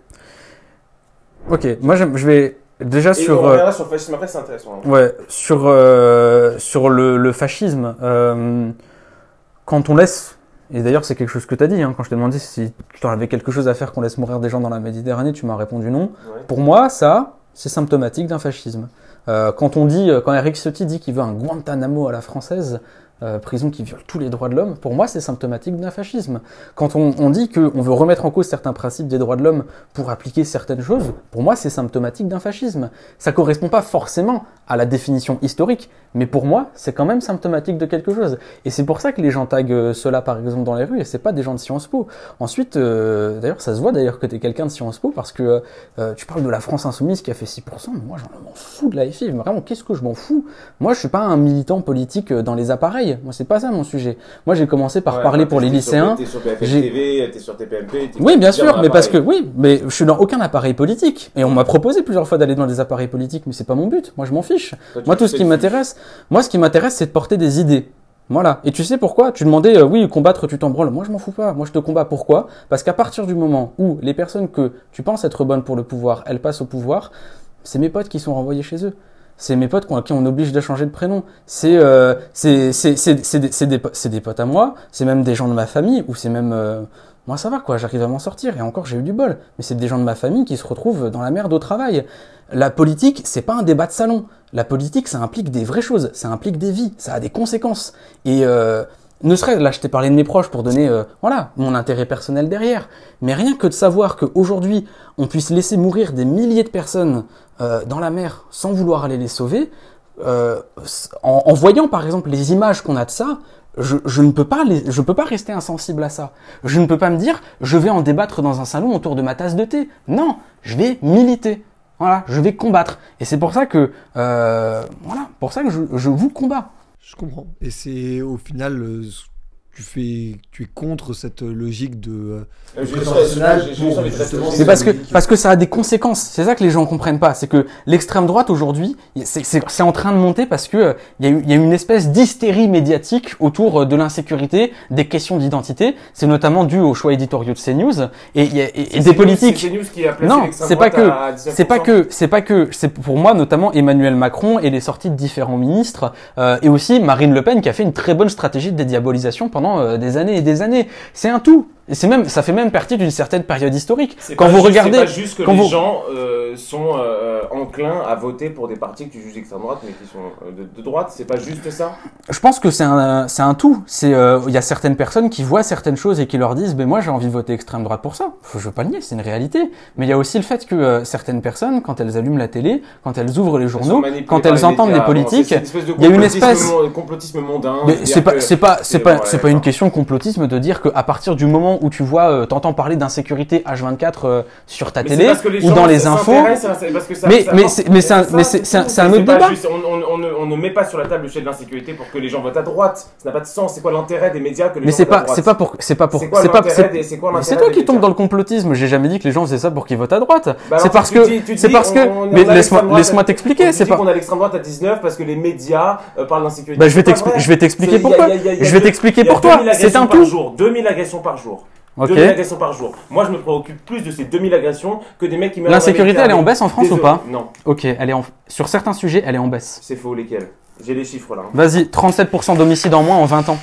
Ok, moi je vais déjà Et sur. on euh, reviendra sur le fascisme après, c'est intéressant. hein. Ouais, sur, euh, sur le, le fascisme, euh, quand on laisse, et d'ailleurs c'est quelque chose que tu as dit, hein, quand je t'ai demandé si tu en avais quelque chose à faire qu'on laisse mourir des gens dans la Méditerranée, tu m'as répondu non. Ouais. Pour moi, ça, c'est symptomatique d'un fascisme. Euh, quand on dit, euh, quand Eric Ciotti dit qu'il veut un Guantanamo à la française, euh, prison qui viole tous les droits de l'homme, pour moi c'est symptomatique d'un fascisme. Quand on, on dit qu'on veut remettre en cause certains principes des droits de l'homme pour appliquer certaines choses, pour moi c'est symptomatique d'un fascisme. Ça correspond pas forcément à la définition historique, mais pour moi c'est quand même symptomatique de quelque chose. Et c'est pour ça que les gens taguent euh, cela par exemple dans les rues, et c'est pas des gens de Sciences Po. Ensuite, euh, d'ailleurs ça se voit d'ailleurs que tu es quelqu'un de Sciences Po, parce que euh, tu parles de la France insoumise qui a fait 6%, mais moi j'en m'en fous de la FI, mais vraiment qu'est-ce que je m'en fous? Moi je suis pas un militant politique dans les appareils, moi c'est pas ça mon sujet. Moi j'ai commencé par Ouais, parler pour les t'es lycéens. T'es sur BFM t'es sur TPMP. t'es oui, bien sûr, mais parce que oui, mais je suis dans aucun appareil politique et on m'a proposé plusieurs fois d'aller dans des appareils politiques, mais c'est pas mon but. Moi, je m'en fiche. Toi, Moi, tout ce qui m'intéresse, moi, ce qui m'intéresse, c'est de porter des idées. Voilà. Et tu sais pourquoi? Tu demandais, euh, oui, combattre, tu t'en. Moi, je m'en fous pas. Moi, je te combats. Pourquoi? Parce qu'à partir du moment où les personnes que tu penses être bonnes pour le pouvoir, elles passent au pouvoir, c'est mes potes qui sont renvoyés chez eux. C'est mes potes à qui on oblige de changer de prénom. C'est euh, c'est des, des potes à moi. C'est même des gens de ma famille ou c'est même euh, moi ça va quoi. J'arrive à m'en sortir et encore j'ai eu du bol. Mais c'est des gens de ma famille qui se retrouvent dans la merde au travail. La politique c'est pas un débat de salon. La politique ça implique des vraies choses. Ça implique des vies. Ça a des conséquences. Et euh, ne serait là, je t'ai parlé de mes proches pour donner, euh, voilà, mon intérêt personnel derrière. Mais rien que de savoir qu'aujourd'hui, on puisse laisser mourir des milliers de personnes euh, dans la mer sans vouloir aller les sauver, en, voyant par exemple les images qu'on a de ça, je, ne peux pas peux pas rester insensible à ça. Je ne peux pas me dire, je vais en débattre dans un salon autour de ma tasse de thé. Non, je vais militer. Voilà, je vais combattre. Et c'est pour ça que, euh, voilà, pour ça que je, je vous combats. Je comprends. Et c'est au final, euh, tu fais, tu es contre cette logique de euh, Euh, C'est parce que parce que ça a des conséquences. C'est ça que les gens comprennent pas. C'est que l'extrême droite aujourd'hui, c'est c'est- c'est en train de monter parce que euh, il y a eu il y a une espèce d'hystérie médiatique autour euh, de l'insécurité, des questions d'identité. C'est notamment dû aux choix éditoriaux de CNews et, y a- et- des politiques. c'est CNews qui a placé Non, c'est pas que à 19%. c'est pas que c'est pas que c'est pour moi notamment Emmanuel Macron et les sorties de différents ministres euh, et aussi Marine Le Pen qui a fait une très bonne stratégie de dédiabolisation pendant euh, des années et des années. C'est un tout. Et c'est même ça fait même partie d'une certaine période historique. Quand vous juste- regardez C'est pas juste que quand les vous- gens euh, sont euh, enclins à voter pour des partis que tu juges d'extrême droite, mais qui sont euh, de, de droite. C'est pas juste ça? Je pense que c'est un, c'est un tout. C'est, euh, il y a certaines personnes qui voient certaines choses et qui leur disent, ben moi j'ai envie de voter extrême droite pour ça. Faut- Je veux pas le nier, c'est une réalité. Mais il y a aussi le fait que certaines personnes, quand elles allument la télé, quand elles ouvrent les journaux, quand elles les entendent les politiques, de il y a une espèce. mon- complotisme mondain. C'est pas, c'est pas, c'est pas, c'est pas une question de complotisme de dire qu'à partir du moment où tu vois, euh, t'entends parler d'insécurité H24 euh, sur ta Mais télé parce que les ou gens dans les infos. à- c'est parce que ça- mais ça mais c'est mais c'est un ça, mais c'est c'est un, tout. c'est un C'est autre débat. juste- on, on- on ne, on ne met pas sur la table le sujet de l'insécurité pour que les gens votent à droite. Ça n'a pas de sens. C'est quoi l'intérêt des médias que les Mais gens c'est votent à pas, droite c'est pas pour, c'est pas pour, C'est quoi pas, l'intérêt c'est des- c'est quoi mais c'est l'intérêt toi qui tombes dans le complotisme. J'ai jamais dit que les gens faisaient ça pour qu'ils votent à droite. Bah c'est parce que, c'est parce que, mais laisse-moi, t'expliquer. C'est pas. qu'on a l'extrême droite à 19 parce que les médias euh, parlent d'insécurité. Bah, je vais C'est pas t'expli- vrai. je vais t'expliquer pourquoi. Je vais t'expliquer pour toi. 2000 C'est un tout. par jour. 2000 agressions par jour. Ok. 2000 agressions par jour. Moi, je me préoccupe plus de ces 2000 agressions que des mecs qui meurent. L'insécurité, elle est en baisse en France ou pas Non, Ok, elle est en, sur certains sujets, elle est en baisse. c'est faux. Lesquels? J'ai les chiffres là. hein. Vas-y, 37% d'homicides en moins en 20 ans.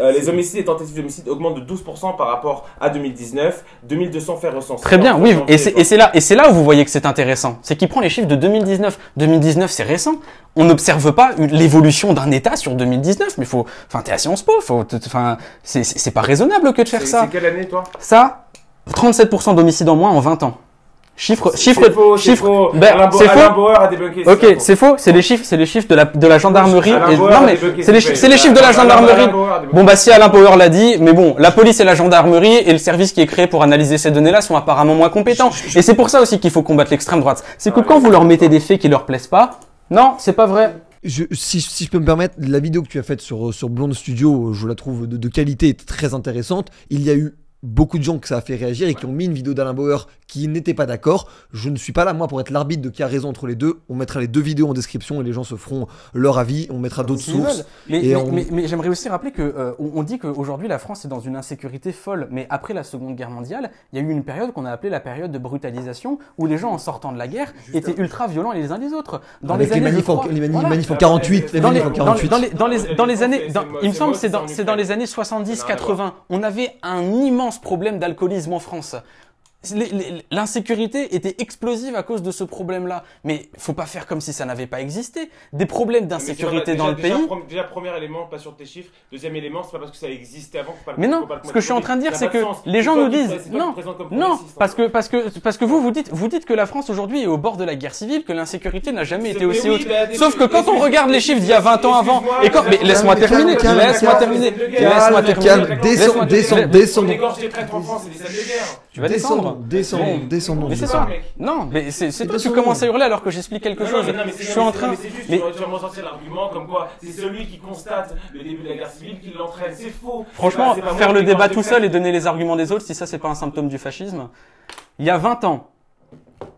Euh, les homicides et tentatives d'homicide augmentent de 12% par rapport à 2019. 2200 faits recensés. Très bien, oui, et c'est, là, et c'est là où vous voyez que c'est intéressant. C'est qu'il prend les chiffres de 2019. 2019, c'est récent. On n'observe pas l'évolution d'un État sur 2019, mais faut, enfin, t'es à Sciences Po, faut, t- enfin, c'est, pas raisonnable que de faire ça. c'est quelle année toi? Ça, 37% d'homicides en moins en 20 ans. Chiffre, C'est chiffre, faux, c'est chiffre. faux. Ben, Alain Bo-. Bauer a Ok, faux. c'est faux. C'est les chiffres, c'est les chiffres de la de la gendarmerie. Et- Bauer non mais c'est les, c'est chiffres de la gendarmerie. Bauer. Bon bah si Alain Power l'a dit, mais bon, la police et la gendarmerie et le service qui est créé pour analyser ces données-là sont apparemment moins compétents. Et c'est pour ça aussi qu'il faut combattre l'extrême droite. C'est que quand vous leur mettez des faits qui leur plaisent pas, Non, c'est pas vrai. Je, si, si je peux me permettre, la vidéo que tu as faite sur, sur Blonde Studio, je la trouve de, de qualité très intéressante. Il y a eu beaucoup de gens que ça a fait réagir et qui ont mis une vidéo d'Alain Bauer qui n'était pas d'accord. Je ne suis pas là, moi, pour être l'arbitre de qui a raison entre les deux. On mettra les deux vidéos en description et les gens se feront leur avis. On mettra d'autres S'ils sources. Mais, mais- on- mais- mais j'aimerais aussi rappeler que euh, on dit qu'aujourd'hui la France est dans une insécurité folle. Mais après la Seconde Guerre mondiale, il y a eu une période qu'on a appelée la période de brutalisation où les gens en sortant de la guerre étaient ultra violents les uns les autres. Dans Avec les années manifs en- 23, les manifs- voilà. manifs en 48, les Dans les, manifs en dans- 48. dans les- dans les- dans les années, dans- il me semble que c'est dans les années 70-80. On avait un immense problème d'alcoolisme en France. L'insécurité était explosive à cause de ce problème-là. Mais faut pas faire comme si ça n'avait pas existé. Des problèmes d'insécurité déjà- dans le déjà, pays. Déjà, premier élément, pas sur tes chiffres. Deuxième élément, c'est pas parce que ça existait avant faut pas Mais non, faut pas le ce que je suis en train de dire, c'est que les gens nous disent non, non, parce que parce que parce que vous vous dites vous dites que la France aujourd'hui est au bord de la guerre civile, que l'insécurité n'a jamais été aussi haute. Sauf que quand on regarde les chiffres d'il y a 20 ans avant, et quand mais laisse-moi terminer, laisse-moi terminer, laisse-moi terminer, descends, descends, descends. On égorge des prêtres en France, c'est des salles de guerre. Tu vas descendre. Descendons, Bon. descendons. Mais c'est ça. mec. Non, mais c'est c'est toi qui descendons. commences à hurler alors que j'explique quelque Non, chose. Je suis en non, mais train. c'est juste, Mais tu vas- tu sortir l'argument comme quoi c'est celui qui constate le début de la guerre civile qui l'entraîne. C'est faux. Franchement, faire le débat tout seul et donner les arguments des autres, si ça c'est pas un symptôme du fascisme. Il y a 20 ans,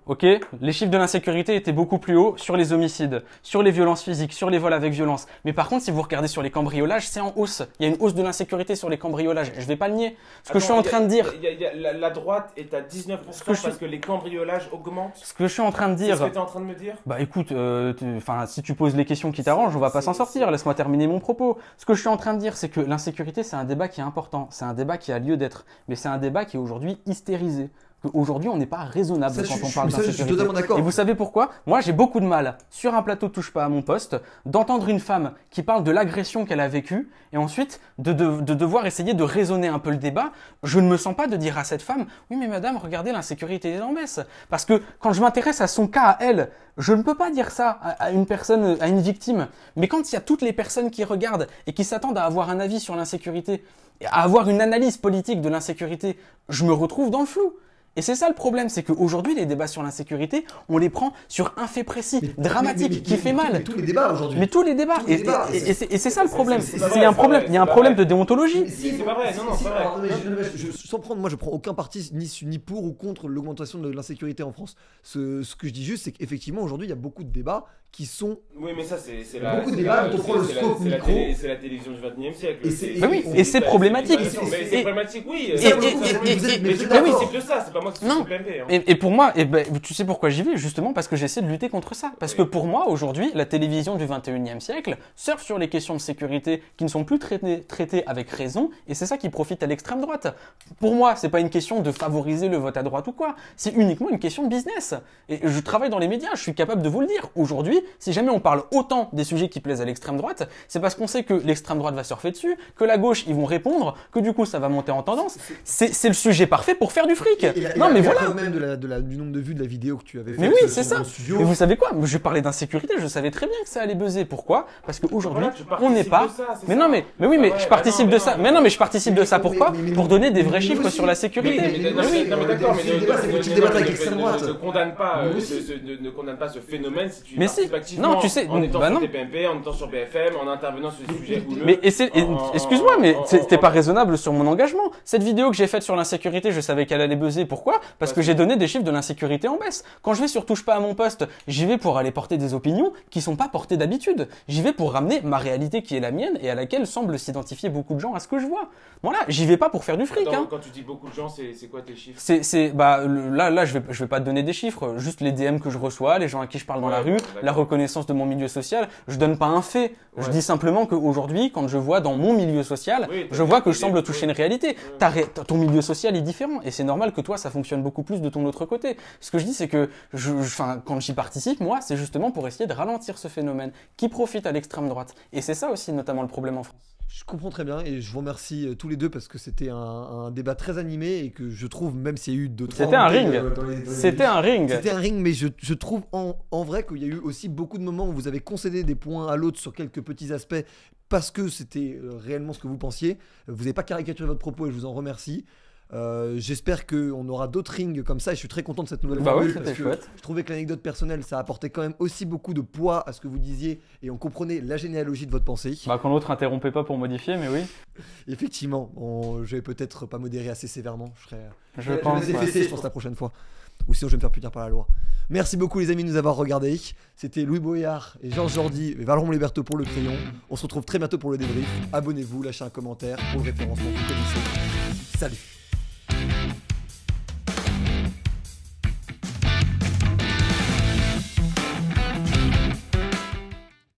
ok, les chiffres de l'insécurité étaient beaucoup plus hauts sur les homicides, sur les violences physiques, sur les vols avec violence. Mais par contre, si vous regardez sur les cambriolages, c'est en hausse. Il y a une hausse de l'insécurité sur les cambriolages. Je vais pas le nier. Ce que je suis en train de dire, il y a- il y a- la, la droite est à 19% que je suis- parce que les cambriolages augmentent. ce que je suis en train de dire. ce que tu es en train de me dire? Bah écoute, euh, enfin si tu poses les questions qui t'arrangent, on va pas s'en sortir. Laisse-moi terminer mon propos. Ce que je suis en train de dire, c'est que l'insécurité, c'est un débat qui est important, c'est un débat qui a lieu d'être, mais c'est un débat qui est aujourd'hui hystérisé. Aujourd'hui, on n'est pas raisonnable Ça, quand je- on parle ça, je suis d'insécurité. totalement d'accord. Et vous savez pourquoi? Moi, j'ai beaucoup de mal sur un plateau touche pas à mon poste d'entendre une femme qui parle de l'agression qu'elle a vécue et ensuite de, de- de devoir essayer de raisonner un peu le débat. Je ne me sens pas de dire à cette femme oui mais madame regardez l'insécurité est en baisse parce que quand je m'intéresse à son cas à elle, je ne peux pas dire ça à, à une personne à une victime. Mais quand il y a toutes les personnes qui regardent et qui s'attendent à avoir un avis sur l'insécurité, à avoir une analyse politique de l'insécurité, je me retrouve dans le flou. Et c'est ça le problème, c'est qu'aujourd'hui, les débats sur l'insécurité, on les prend sur un fait précis, dramatique, mais- mais- qui mais- fait mais- mal. mais tous les débats aujourd'hui. Mais tous les débats. Tous les Et, débats, et- c'est- et c'est et c'est ça le problème. il y a un problème, il y a un problème de déontologie. Si, c'est pas vrai, non, non, c'est pas vrai. sans prendre, moi je prends aucun parti ni, ni pour ou contre l'augmentation de l'insécurité en France. Ce, ce que je dis juste, c'est qu'effectivement aujourd'hui il y a beaucoup de débats qui sont. Oui, mais ça, c'est la. beaucoup de débats, on prend le c'est la- scope c'est la micro. C'est la télévision du 21 e siècle. Et c'est- Mais oui, et c'est problématique. Mais c'est problématique, oui. et- Ça, et- ça, et- ça, et- ça, et- mais et- c'est que ça, c'est pas moi qui suis PMP. hein. Et, pour moi, et ben, tu sais pourquoi j'y vais Justement? Parce que j'essaie de lutter contre ça. Parce que pour moi, aujourd'hui, la télévision du 21e siècle surfe sur les questions de sécurité qui ne sont plus traitées, traitées avec raison, et c'est ça qui profite à l'extrême droite. Pour moi, c'est pas une question de favoriser le vote à droite ou quoi. C'est uniquement une question de business. Et je travaille dans les médias, je suis capable de vous le dire. Aujourd'hui, si jamais on parle autant des sujets qui plaisent à l'extrême droite, c'est parce qu'on sait que l'extrême droite va surfer dessus, que la gauche, ils vont répondre, que du coup, ça va monter en tendance. C'est c'est le sujet parfait pour faire du fric. Et la- et non, mais voilà. même de la- de la- du nombre de vues de la vidéo que tu avais fait. Mais oui, c'est ça. Studio. Et vous savez quoi Je parlais d'insécurité, je savais très bien que ça allait buzzer. Pourquoi Parce qu'aujourd'hui, Voilà, on n'est pas. ça, mais ça. non, mais, mais oui, mais Ah ouais, je bah participe non, de mais ça. non. Mais non, mais je participe de ça. Pourquoi Pour donner des vrais chiffres sur la sécurité. oui, d'accord, mais ne- condamne pas, euh, ce- ce- ne ne condamne pas ce phénomène si tu Mais si. Non, tu sais, en étant bah sur non. TPMP, en étant sur BFM, en intervenant sur des sujets houleux. Mais excuse-moi, mais t'es pas raisonnable sur mon engagement. Cette vidéo que j'ai faite sur l'insécurité, je savais qu'elle allait buzzer. Pourquoi? Parce que j'ai donné des chiffres de l'insécurité en baisse. Quand je vais sur touche pas à mon poste, j'y vais pour aller porter des opinions qui sont pas portées d'habitude. J'y vais pour ramener ma réalité qui est la mienne et à laquelle semblent s'identifier beaucoup de gens à ce que je vois. Voilà, j'y vais pas pour faire du fric. Attends, hein. Quand tu dis beaucoup de gens, c'est quoi tes chiffres? C'est, bah, là, là, je vais, je vais pas te donner des chiffres, juste les DM que je reçois, les gens à qui je parle dans la rue, la reconnaissance de mon milieu social. Je donne pas un fait. Je dis simplement qu'aujourd'hui, quand je vois dans mon milieu social, Oui, je vois que je semble toucher une réalité. Ta ré- ton milieu social est différent et c'est normal que toi, ça fonctionne beaucoup plus de ton autre côté. Ce que je dis, c'est que je- enfin, quand j'y participe, moi, c'est justement pour essayer de ralentir ce phénomène qui profite à l'extrême droite. Et c'est ça aussi, notamment, le problème en France. Je comprends très bien et je vous remercie euh, tous les deux parce que c'était un, un débat très animé et que je trouve, même s'il y a eu deux trois C'était un ring. euh, C'était un ring. C'était un ring, mais je, je trouve en, en vrai qu'il y a eu aussi beaucoup de moments où vous avez concédé des points à l'autre sur quelques petits aspects parce que c'était euh, réellement ce que vous pensiez. Vous n'avez pas caricaturé votre propos et je vous en remercie. Euh, J'espère qu'on aura d'autres rings comme ça et je suis très content de cette nouvelle Bah formule oui, c'était parce que chouette. je trouvais que l'anecdote personnelle ça apportait quand même aussi beaucoup de poids à ce que vous disiez et on comprenait la généalogie de votre pensée. Bah, quand l'autre interrompait pas pour modifier, mais oui. Effectivement, je vais peut-être pas modérer assez sévèrement. Je serai. Je vais pense, ouais. effacer, je pense, la prochaine fois. Ou sinon, je vais me faire punir par la loi. Merci beaucoup, les amis, de nous avoir regardés. C'était Louis Boyard et Georges Jordi et Valeron Liberto pour le crayon. On se retrouve très bientôt pour le débrief. Abonnez-vous, lâchez un commentaire pour le référencement, vous connaissez. Salut